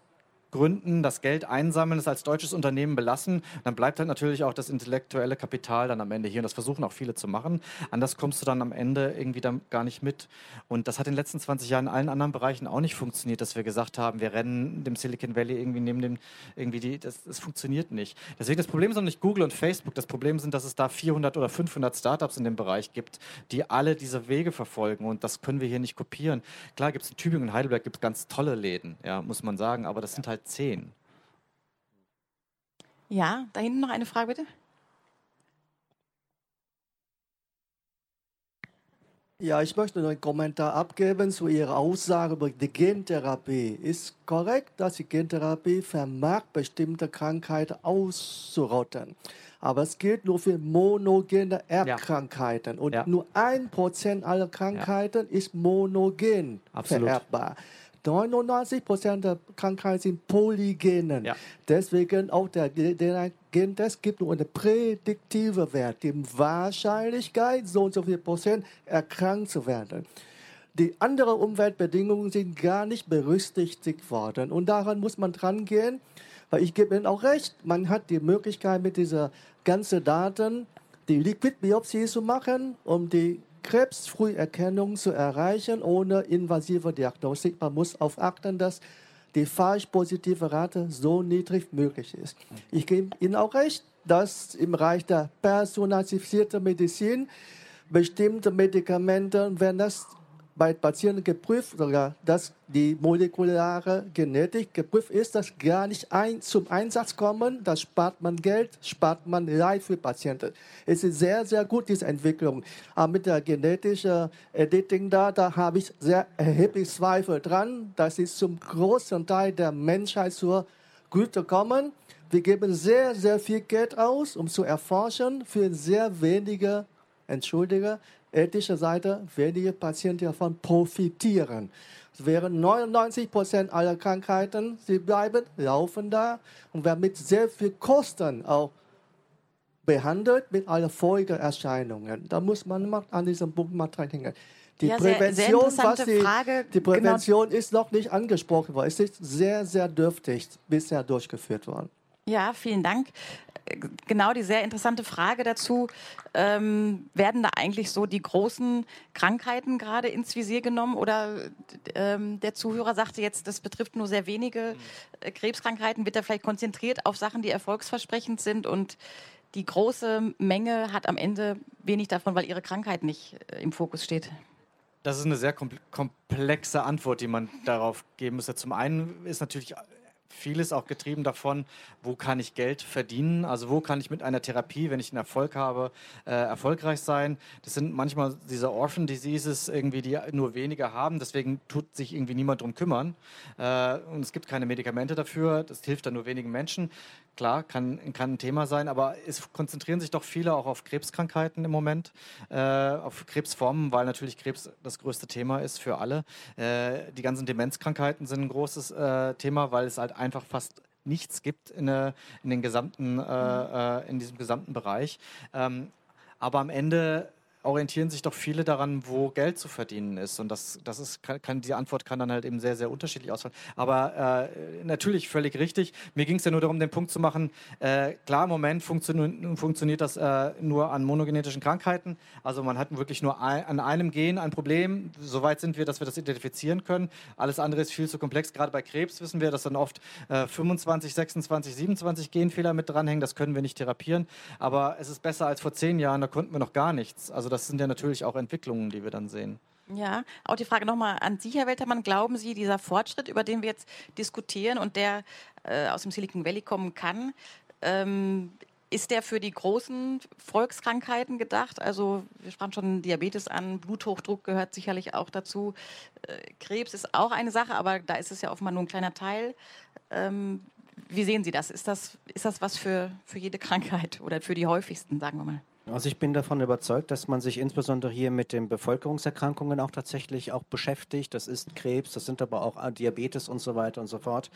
gründen, das Geld einsammeln, es als deutsches Unternehmen belassen. Dann bleibt halt natürlich auch das intellektuelle Kapital dann am Ende hier. Und das versuchen auch viele zu machen. Anders kommst du dann am Ende irgendwie dann gar nicht mit. Und das hat in den letzten 20 Jahren in allen anderen Bereichen auch nicht funktioniert, dass wir gesagt haben, wir rennen dem Silicon Valley irgendwie neben dem, irgendwie die, das, das funktioniert nicht. Deswegen das Problem sind nicht Google und Facebook. Das Problem sind, dass es da 400 oder 500 Startups in dem Bereich gibt, die alle diese Wege verfolgen. Und das können wir hier nicht kopieren. Klar gibt es in Tübingen und Heidelberg gibt ganz tolle Läden, ja, muss man sagen. Aber das sind halt zehn. Ja, da hinten noch eine Frage bitte. Ja, ich möchte noch einen Kommentar abgeben zu Ihrer Aussage über die Gentherapie. Ist korrekt, dass die Gentherapie vermag, bestimmte Krankheiten auszurotten. Aber es gilt nur für monogene Erbkrankheiten. Und Ja. nur ein Prozent aller Krankheiten ist monogen Absolut. vererbbar. 99 Prozent der Krankheiten sind polygenen. Ja. Deswegen auch der DNA-Gentest gibt nur eine prädiktive Wert, die Wahrscheinlichkeit, so und so viel Prozent erkrankt zu werden. Die anderen Umweltbedingungen sind gar nicht berücksichtigt worden. Und daran muss man dran gehen, weil ich gebe Ihnen auch recht, man hat die Möglichkeit mit dieser ganzen Daten die Liquidbiopsie zu machen, um die Krebsfrüherkennung zu erreichen ohne invasive Diagnostik. Man muss darauf achten, dass die falsch positive Rate so niedrig möglich ist. Ich gebe Ihnen auch recht, dass im Bereich der personalisierten Medizin bestimmte Medikamente, wenn das bei Patienten geprüft, sogar dass die molekulare Genetik geprüft ist, dass gar nicht ein, zum Einsatz kommen. Da spart man Geld, spart man Leid für Patienten. Es ist sehr, sehr gut, diese Entwicklung. Aber mit der genetischen Editing da, da habe ich sehr erhebliche Zweifel dran. Das ist zum großen Teil der Menschheit zur Güte kommen. Wir geben sehr, sehr viel Geld aus, um zu erforschen, für sehr wenige, entschuldige, ethische Seite, wenige Patienten davon profitieren. Es wären 99 Prozent aller Krankheiten, sie bleiben, laufen da und werden mit sehr viel Kosten auch behandelt mit allen Folgeerscheinungen. Da muss man an diesem Punkt mal dran hängen. Die Ja, sehr- sehr Prävention, interessante was die, Frage. die Genau. Prävention ist noch nicht angesprochen worden. Es ist sehr, sehr dürftig bisher durchgeführt worden. Ja, vielen Dank. Genau die sehr interessante Frage dazu. Ähm, werden da eigentlich so die großen Krankheiten gerade ins Visier genommen? Oder ähm, der Zuhörer sagte jetzt, das betrifft nur sehr wenige äh, Krebskrankheiten. Wird er vielleicht konzentriert auf Sachen, die erfolgsversprechend sind? Und die große Menge hat am Ende wenig davon, weil ihre Krankheit nicht äh, im Fokus steht. Das ist eine sehr komple- komplexe Antwort, die man darauf geben müsste. Zum einen ist natürlich vieles auch getrieben davon, wo kann ich Geld verdienen, also wo kann ich mit einer Therapie, wenn ich einen Erfolg habe, äh, erfolgreich sein. Das sind manchmal diese Orphan Diseases irgendwie, die nur wenige haben, deswegen tut sich irgendwie niemand drum kümmern äh, und es gibt keine Medikamente dafür, das hilft dann nur wenigen Menschen. Klar, kann, kann ein Thema sein, aber es konzentrieren sich doch viele auch auf Krebskrankheiten im Moment, äh, auf Krebsformen, weil natürlich Krebs das größte Thema ist für alle. Äh, die ganzen Demenzkrankheiten sind ein großes äh, Thema, weil es halt einfach fast nichts gibt in, äh, in den gesamten, äh, äh, in diesem gesamten Bereich. Ähm, aber am Ende orientieren sich doch viele daran, wo Geld zu verdienen ist. Und das, das ist, kann, kann, die Antwort kann dann halt eben sehr, sehr unterschiedlich ausfallen. Aber äh, natürlich völlig richtig. Mir ging es ja nur darum, den Punkt zu machen, äh, klar, im Moment funktio funktioniert das äh, nur an monogenetischen Krankheiten. Also man hat wirklich nur ein, an einem Gen ein Problem. Soweit sind wir, dass wir das identifizieren können. Alles andere ist viel zu komplex. Gerade bei Krebs wissen wir, dass dann oft 25, 26, 27 Genfehler mit dranhängen. Das können wir nicht therapieren. Aber es ist besser als vor zehn Jahren, da konnten wir noch gar nichts. Also das sind ja natürlich auch Entwicklungen, die wir dann sehen. Ja, auch die Frage nochmal an Sie, Herr Weltermann. Glauben Sie, dieser Fortschritt, über den wir jetzt diskutieren und der äh, aus dem Silicon Valley kommen kann, ähm, ist der für die großen Volkskrankheiten gedacht? Also wir sprachen schon Diabetes an, Bluthochdruck gehört sicherlich auch dazu. Äh, Krebs ist auch eine Sache, aber da ist es ja offenbar nur ein kleiner Teil. Ähm, wie sehen Sie das? Ist das, ist das was für, für jede Krankheit oder für die häufigsten, sagen wir mal? Also ich bin davon überzeugt, dass man sich insbesondere hier mit den Bevölkerungserkrankungen auch tatsächlich auch beschäftigt. Das ist Krebs, das sind aber auch Diabetes und so weiter und so fort.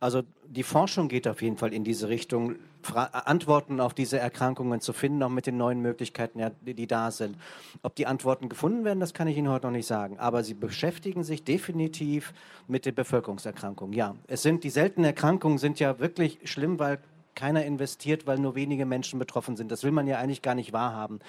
Also die Forschung geht auf jeden Fall in diese Richtung, Fra Antworten auf diese Erkrankungen zu finden, auch mit den neuen Möglichkeiten, ja, die, die da sind. Ob die Antworten gefunden werden, das kann ich Ihnen heute noch nicht sagen. Aber sie beschäftigen sich definitiv mit den Bevölkerungserkrankungen. Ja, es sind die seltenen Erkrankungen sind ja wirklich schlimm, weil keiner investiert, weil nur wenige Menschen betroffen sind. Das will man ja eigentlich gar nicht wahrhaben.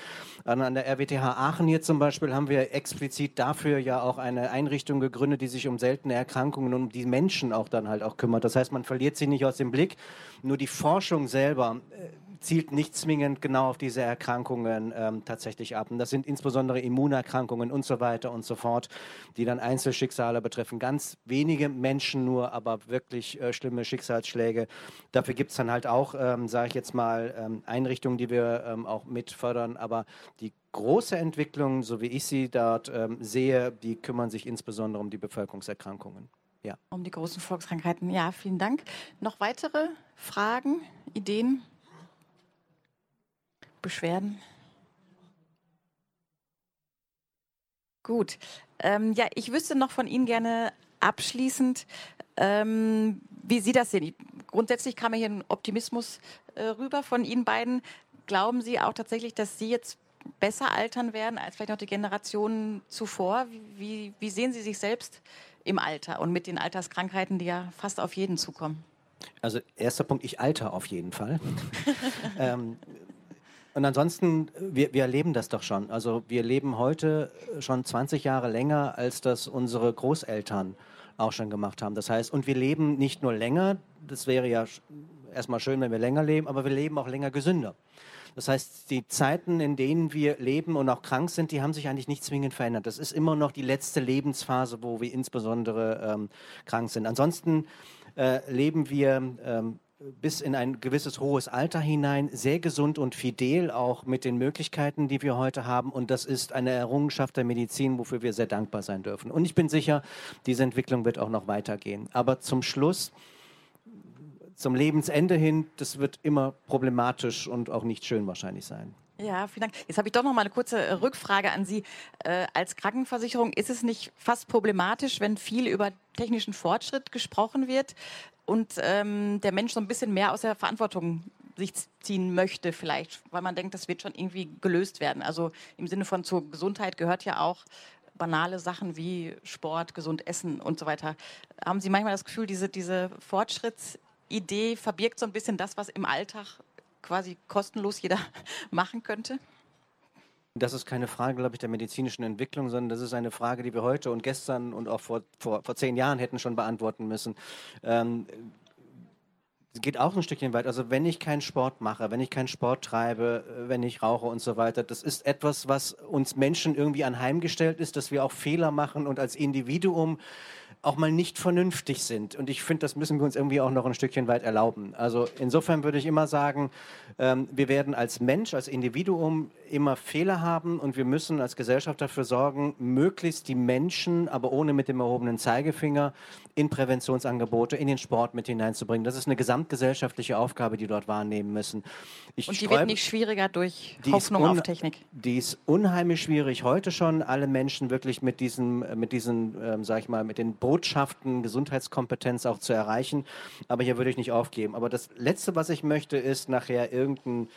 An der RWTH Aachen hier zum Beispiel haben wir explizit dafür ja auch eine Einrichtung gegründet, die sich um seltene Erkrankungen und um die Menschen auch dann halt auch kümmert. Das heißt, man verliert sie nicht aus dem Blick. Nur die Forschung selber äh, zielt nicht zwingend genau auf diese Erkrankungen ähm, tatsächlich ab. Und das sind insbesondere Immunerkrankungen und so weiter und so fort, die dann Einzelschicksale betreffen. Ganz wenige Menschen nur, aber wirklich äh, schlimme Schicksalsschläge. Dafür gibt es dann halt auch, ähm, sage ich jetzt mal, ähm, Einrichtungen, die wir ähm, auch mit fördern. Aber die große Entwicklung, so wie ich sie dort ähm, sehe, die kümmern sich insbesondere um die Bevölkerungserkrankungen. Ja. Um die großen Volkskrankheiten. Ja, vielen Dank. Noch weitere Fragen, Ideen? Beschwerden? Gut. Ähm, ja, ich wüsste noch von Ihnen gerne abschließend, ähm, wie Sie das sehen. Grundsätzlich kam hier ein Optimismus äh, rüber von Ihnen beiden. Glauben Sie auch tatsächlich, dass Sie jetzt besser altern werden als vielleicht noch die Generationen zuvor? Wie, wie sehen Sie sich selbst im Alter und mit den Alterskrankheiten, die ja fast auf jeden zukommen? Also erster Punkt, ich alter auf jeden Fall. [laughs] ähm, und ansonsten, wir, wir erleben das doch schon. Also wir leben heute schon 20 Jahre länger, als das unsere Großeltern auch schon gemacht haben. Das heißt, und wir leben nicht nur länger, das wäre ja erstmal schön, wenn wir länger leben, aber wir leben auch länger gesünder. Das heißt, die Zeiten, in denen wir leben und auch krank sind, die haben sich eigentlich nicht zwingend verändert. Das ist immer noch die letzte Lebensphase, wo wir insbesondere ähm, krank sind. Ansonsten äh, leben wir ähm, bis in ein gewisses hohes Alter hinein sehr gesund und fidel, auch mit den Möglichkeiten, die wir heute haben. Und das ist eine Errungenschaft der Medizin, wofür wir sehr dankbar sein dürfen. Und ich bin sicher, diese Entwicklung wird auch noch weitergehen. Aber zum Schluss, zum Lebensende hin, das wird immer problematisch und auch nicht schön wahrscheinlich sein. Ja, vielen Dank. Jetzt habe ich doch noch mal eine kurze äh, Rückfrage an Sie. Äh, als Krankenversicherung ist es nicht fast problematisch, wenn viel über technischen Fortschritt gesprochen wird, und ähm, der Mensch so ein bisschen mehr aus der Verantwortung sich ziehen möchte vielleicht, weil man denkt, das wird schon irgendwie gelöst werden. Also im Sinne von zur Gesundheit gehört ja auch banale Sachen wie Sport, gesund essen und so weiter. Haben Sie manchmal das Gefühl, diese, diese Fortschrittsidee verbirgt so ein bisschen das, was im Alltag quasi kostenlos jeder [laughs] machen könnte? Das ist keine Frage, glaube ich, der medizinischen Entwicklung, sondern das ist eine Frage, die wir heute und gestern und auch vor, vor, vor zehn Jahren hätten schon beantworten müssen. Ähm, geht auch ein Stückchen weit. Also wenn ich keinen Sport mache, wenn ich keinen Sport treibe, äh, wenn ich rauche und so weiter, das ist etwas, was uns Menschen irgendwie anheimgestellt ist, dass wir auch Fehler machen und als Individuum auch mal nicht vernünftig sind. Und ich finde, das müssen wir uns irgendwie auch noch ein Stückchen weit erlauben. Also insofern würde ich immer sagen, ähm, wir werden als Mensch, als Individuum immer Fehler haben und wir müssen als Gesellschaft dafür sorgen, möglichst die Menschen, aber ohne mit dem erhobenen Zeigefinger, in Präventionsangebote, in den Sport mit hineinzubringen. Das ist eine gesamtgesellschaftliche Aufgabe, die dort wahrnehmen müssen. Ich und die wird nicht schwieriger durch Hoffnung auf Technik. Die ist unheimlich schwierig. Heute schon alle Menschen wirklich mit diesen, mit diesen, ähm, sag ich mal, mit den Botschaften Gesundheitskompetenz auch zu erreichen. Aber hier würde ich nicht aufgeben. Aber das Letzte, was ich möchte, ist nachher irgendein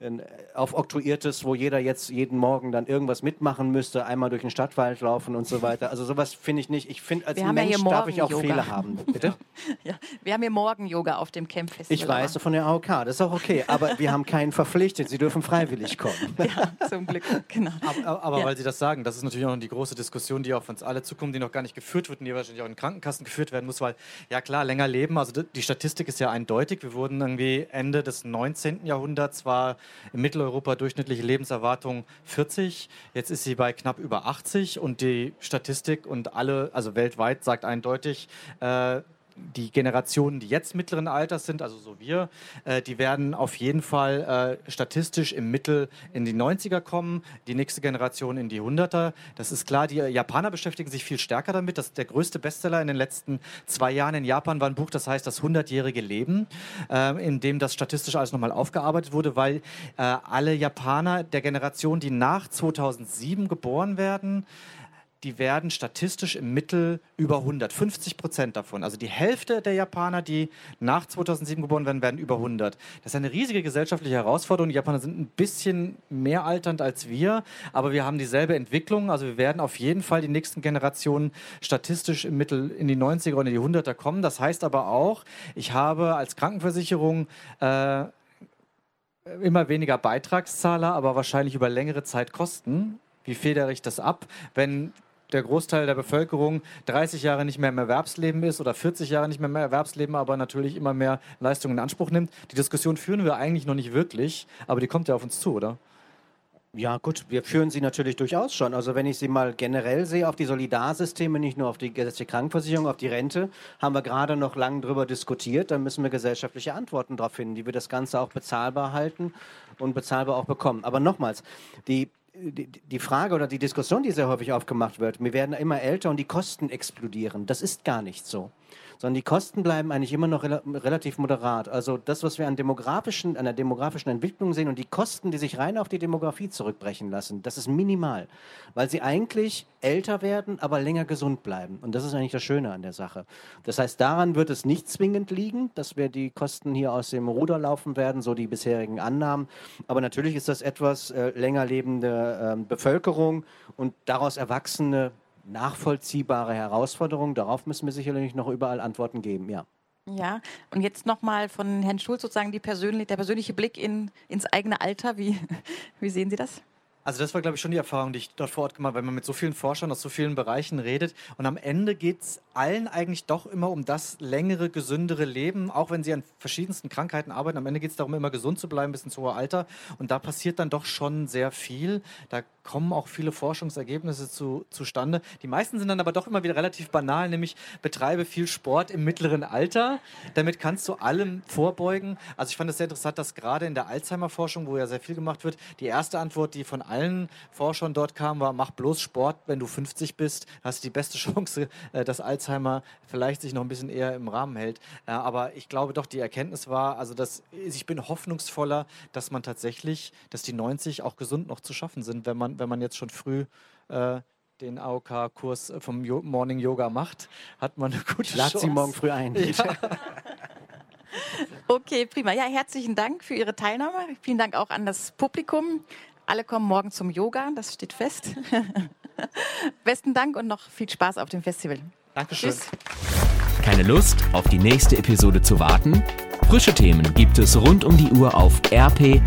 ein aufoktroyiertes, wo jeder jetzt jeden Morgen dann irgendwas mitmachen müsste, einmal durch den Stadtwald laufen und so [laughs] weiter. Also sowas finde ich nicht. Ich finde, als wir Mensch ja darf ich auch Fehler haben. Bitte? [laughs] ja, wir haben hier morgen Yoga auf dem Camp Festival. Ich weiß, von der AOK, das ist auch okay. Aber wir haben keinen verpflichtet. Sie dürfen freiwillig kommen. [laughs] ja, zum Glück, genau. Aber, aber ja. weil Sie das sagen, das ist natürlich auch die große Diskussion, die auf uns alle zukommt, die noch gar nicht geführt wird und die wahrscheinlich auch in Krankenkassen geführt werden muss, weil, ja klar, länger leben, also die Statistik ist ja eindeutig. Wir wurden irgendwie Ende des 19. Jahrhunderts war in Mitteleuropa durchschnittliche Lebenserwartung 40. Jetzt ist sie bei knapp über 80 und die Statistik und alle, also weltweit sagt eindeutig, äh, die Generationen, die jetzt mittleren Alters sind, also so wir, äh, die werden auf jeden Fall äh, statistisch im Mittel in die 90er kommen, die nächste Generation in die 100er. Das ist klar, die Japaner beschäftigen sich viel stärker damit. Das, der größte Bestseller in den letzten zwei Jahren in Japan war ein Buch, das heißt Das 100-jährige Leben, äh, in dem das statistisch alles nochmal aufgearbeitet wurde, weil äh, alle Japaner der Generation, die nach 2007 geboren werden, die werden statistisch im Mittel über 100, 50 Prozent davon. Also die Hälfte der Japaner, die nach 2007 geboren werden, werden über 100. Das ist eine riesige gesellschaftliche Herausforderung. Die Japaner sind ein bisschen mehr alternd als wir, aber wir haben dieselbe Entwicklung. Also wir werden auf jeden Fall die nächsten Generationen statistisch im Mittel in die 90er und in die 100er kommen. Das heißt aber auch, ich habe als Krankenversicherung äh, immer weniger Beitragszahler, aber wahrscheinlich über längere Zeit Kosten. Wie federe ich das ab, wenn der Großteil der Bevölkerung 30 Jahre nicht mehr im Erwerbsleben ist oder 40 Jahre nicht mehr im Erwerbsleben, aber natürlich immer mehr Leistungen in Anspruch nimmt. Die Diskussion führen wir eigentlich noch nicht wirklich, aber die kommt ja auf uns zu, oder? Ja, gut, wir führen sie natürlich durchaus schon. Also wenn ich sie mal generell sehe auf die Solidarsysteme, nicht nur auf die gesetzliche Krankenversicherung, auf die Rente, haben wir gerade noch lange darüber diskutiert. Da müssen wir gesellschaftliche Antworten darauf finden, wie wir das Ganze auch bezahlbar halten und bezahlbar auch bekommen. Aber nochmals, die die, Frage oder die Diskussion, die sehr häufig aufgemacht wird, wir werden immer älter und die Kosten explodieren. Das ist gar nicht so sondern die Kosten bleiben eigentlich immer noch rel relativ moderat. Also das, was wir an demografischen, an der demografischen Entwicklung sehen und die Kosten, die sich rein auf die Demografie zurückbrechen lassen, das ist minimal, weil sie eigentlich älter werden, aber länger gesund bleiben. Und das ist eigentlich das Schöne an der Sache. Das heißt, daran wird es nicht zwingend liegen, dass wir die Kosten hier aus dem Ruder laufen werden, so die bisherigen Annahmen. Aber natürlich ist das etwas äh, länger lebende äh, Bevölkerung und daraus erwachsene nachvollziehbare Herausforderung. Darauf müssen wir sicherlich noch überall Antworten geben, ja. Ja, und jetzt nochmal von Herrn Schulz sozusagen persönlich, der persönliche Blick in, ins eigene Alter. Wie, [laughs] wie sehen Sie das? Also das war, glaube ich, schon die Erfahrung, die ich dort vor Ort gemacht habe, weil man mit so vielen Forschern aus so vielen Bereichen redet. Und am Ende geht es allen eigentlich doch immer um das längere, gesündere Leben, auch wenn sie an verschiedensten Krankheiten arbeiten. Am Ende geht es darum, immer gesund zu bleiben bis ins hohe Alter. Und da passiert dann doch schon sehr viel. Da kommen auch viele Forschungsergebnisse zu, zustande. Die meisten sind dann aber doch immer wieder relativ banal, nämlich betreibe viel Sport im mittleren Alter. Damit kannst du allem vorbeugen. Also ich fand es sehr interessant, dass gerade in der Alzheimer-Forschung, wo ja sehr viel gemacht wird, die erste Antwort, die von allen Forschern dort kam, war, mach bloß Sport, wenn du 50 bist, hast du die beste [laughs] Chance, äh, dass Alzheimer vielleicht sich noch ein bisschen eher im Rahmen hält. Äh, aber ich glaube doch, die Erkenntnis war, also dass ich bin hoffnungsvoller, dass man tatsächlich, dass die 90 auch gesund noch zu schaffen sind, wenn man wenn man jetzt schon früh äh, den AOK-Kurs vom jo Morning Yoga macht, hat man eine gute Lad Chance. sie morgen früh ein. [laughs] Ja. [laughs] okay, prima. Ja, herzlichen Dank für Ihre Teilnahme. Vielen Dank auch an das Publikum. Alle kommen morgen zum Yoga, das steht fest. [laughs] Besten Dank und noch viel Spaß auf dem Festival. Dankeschön. Tschüss. Keine Lust, auf die nächste Episode zu warten? Frische Themen gibt es rund um die Uhr auf rp-online.de.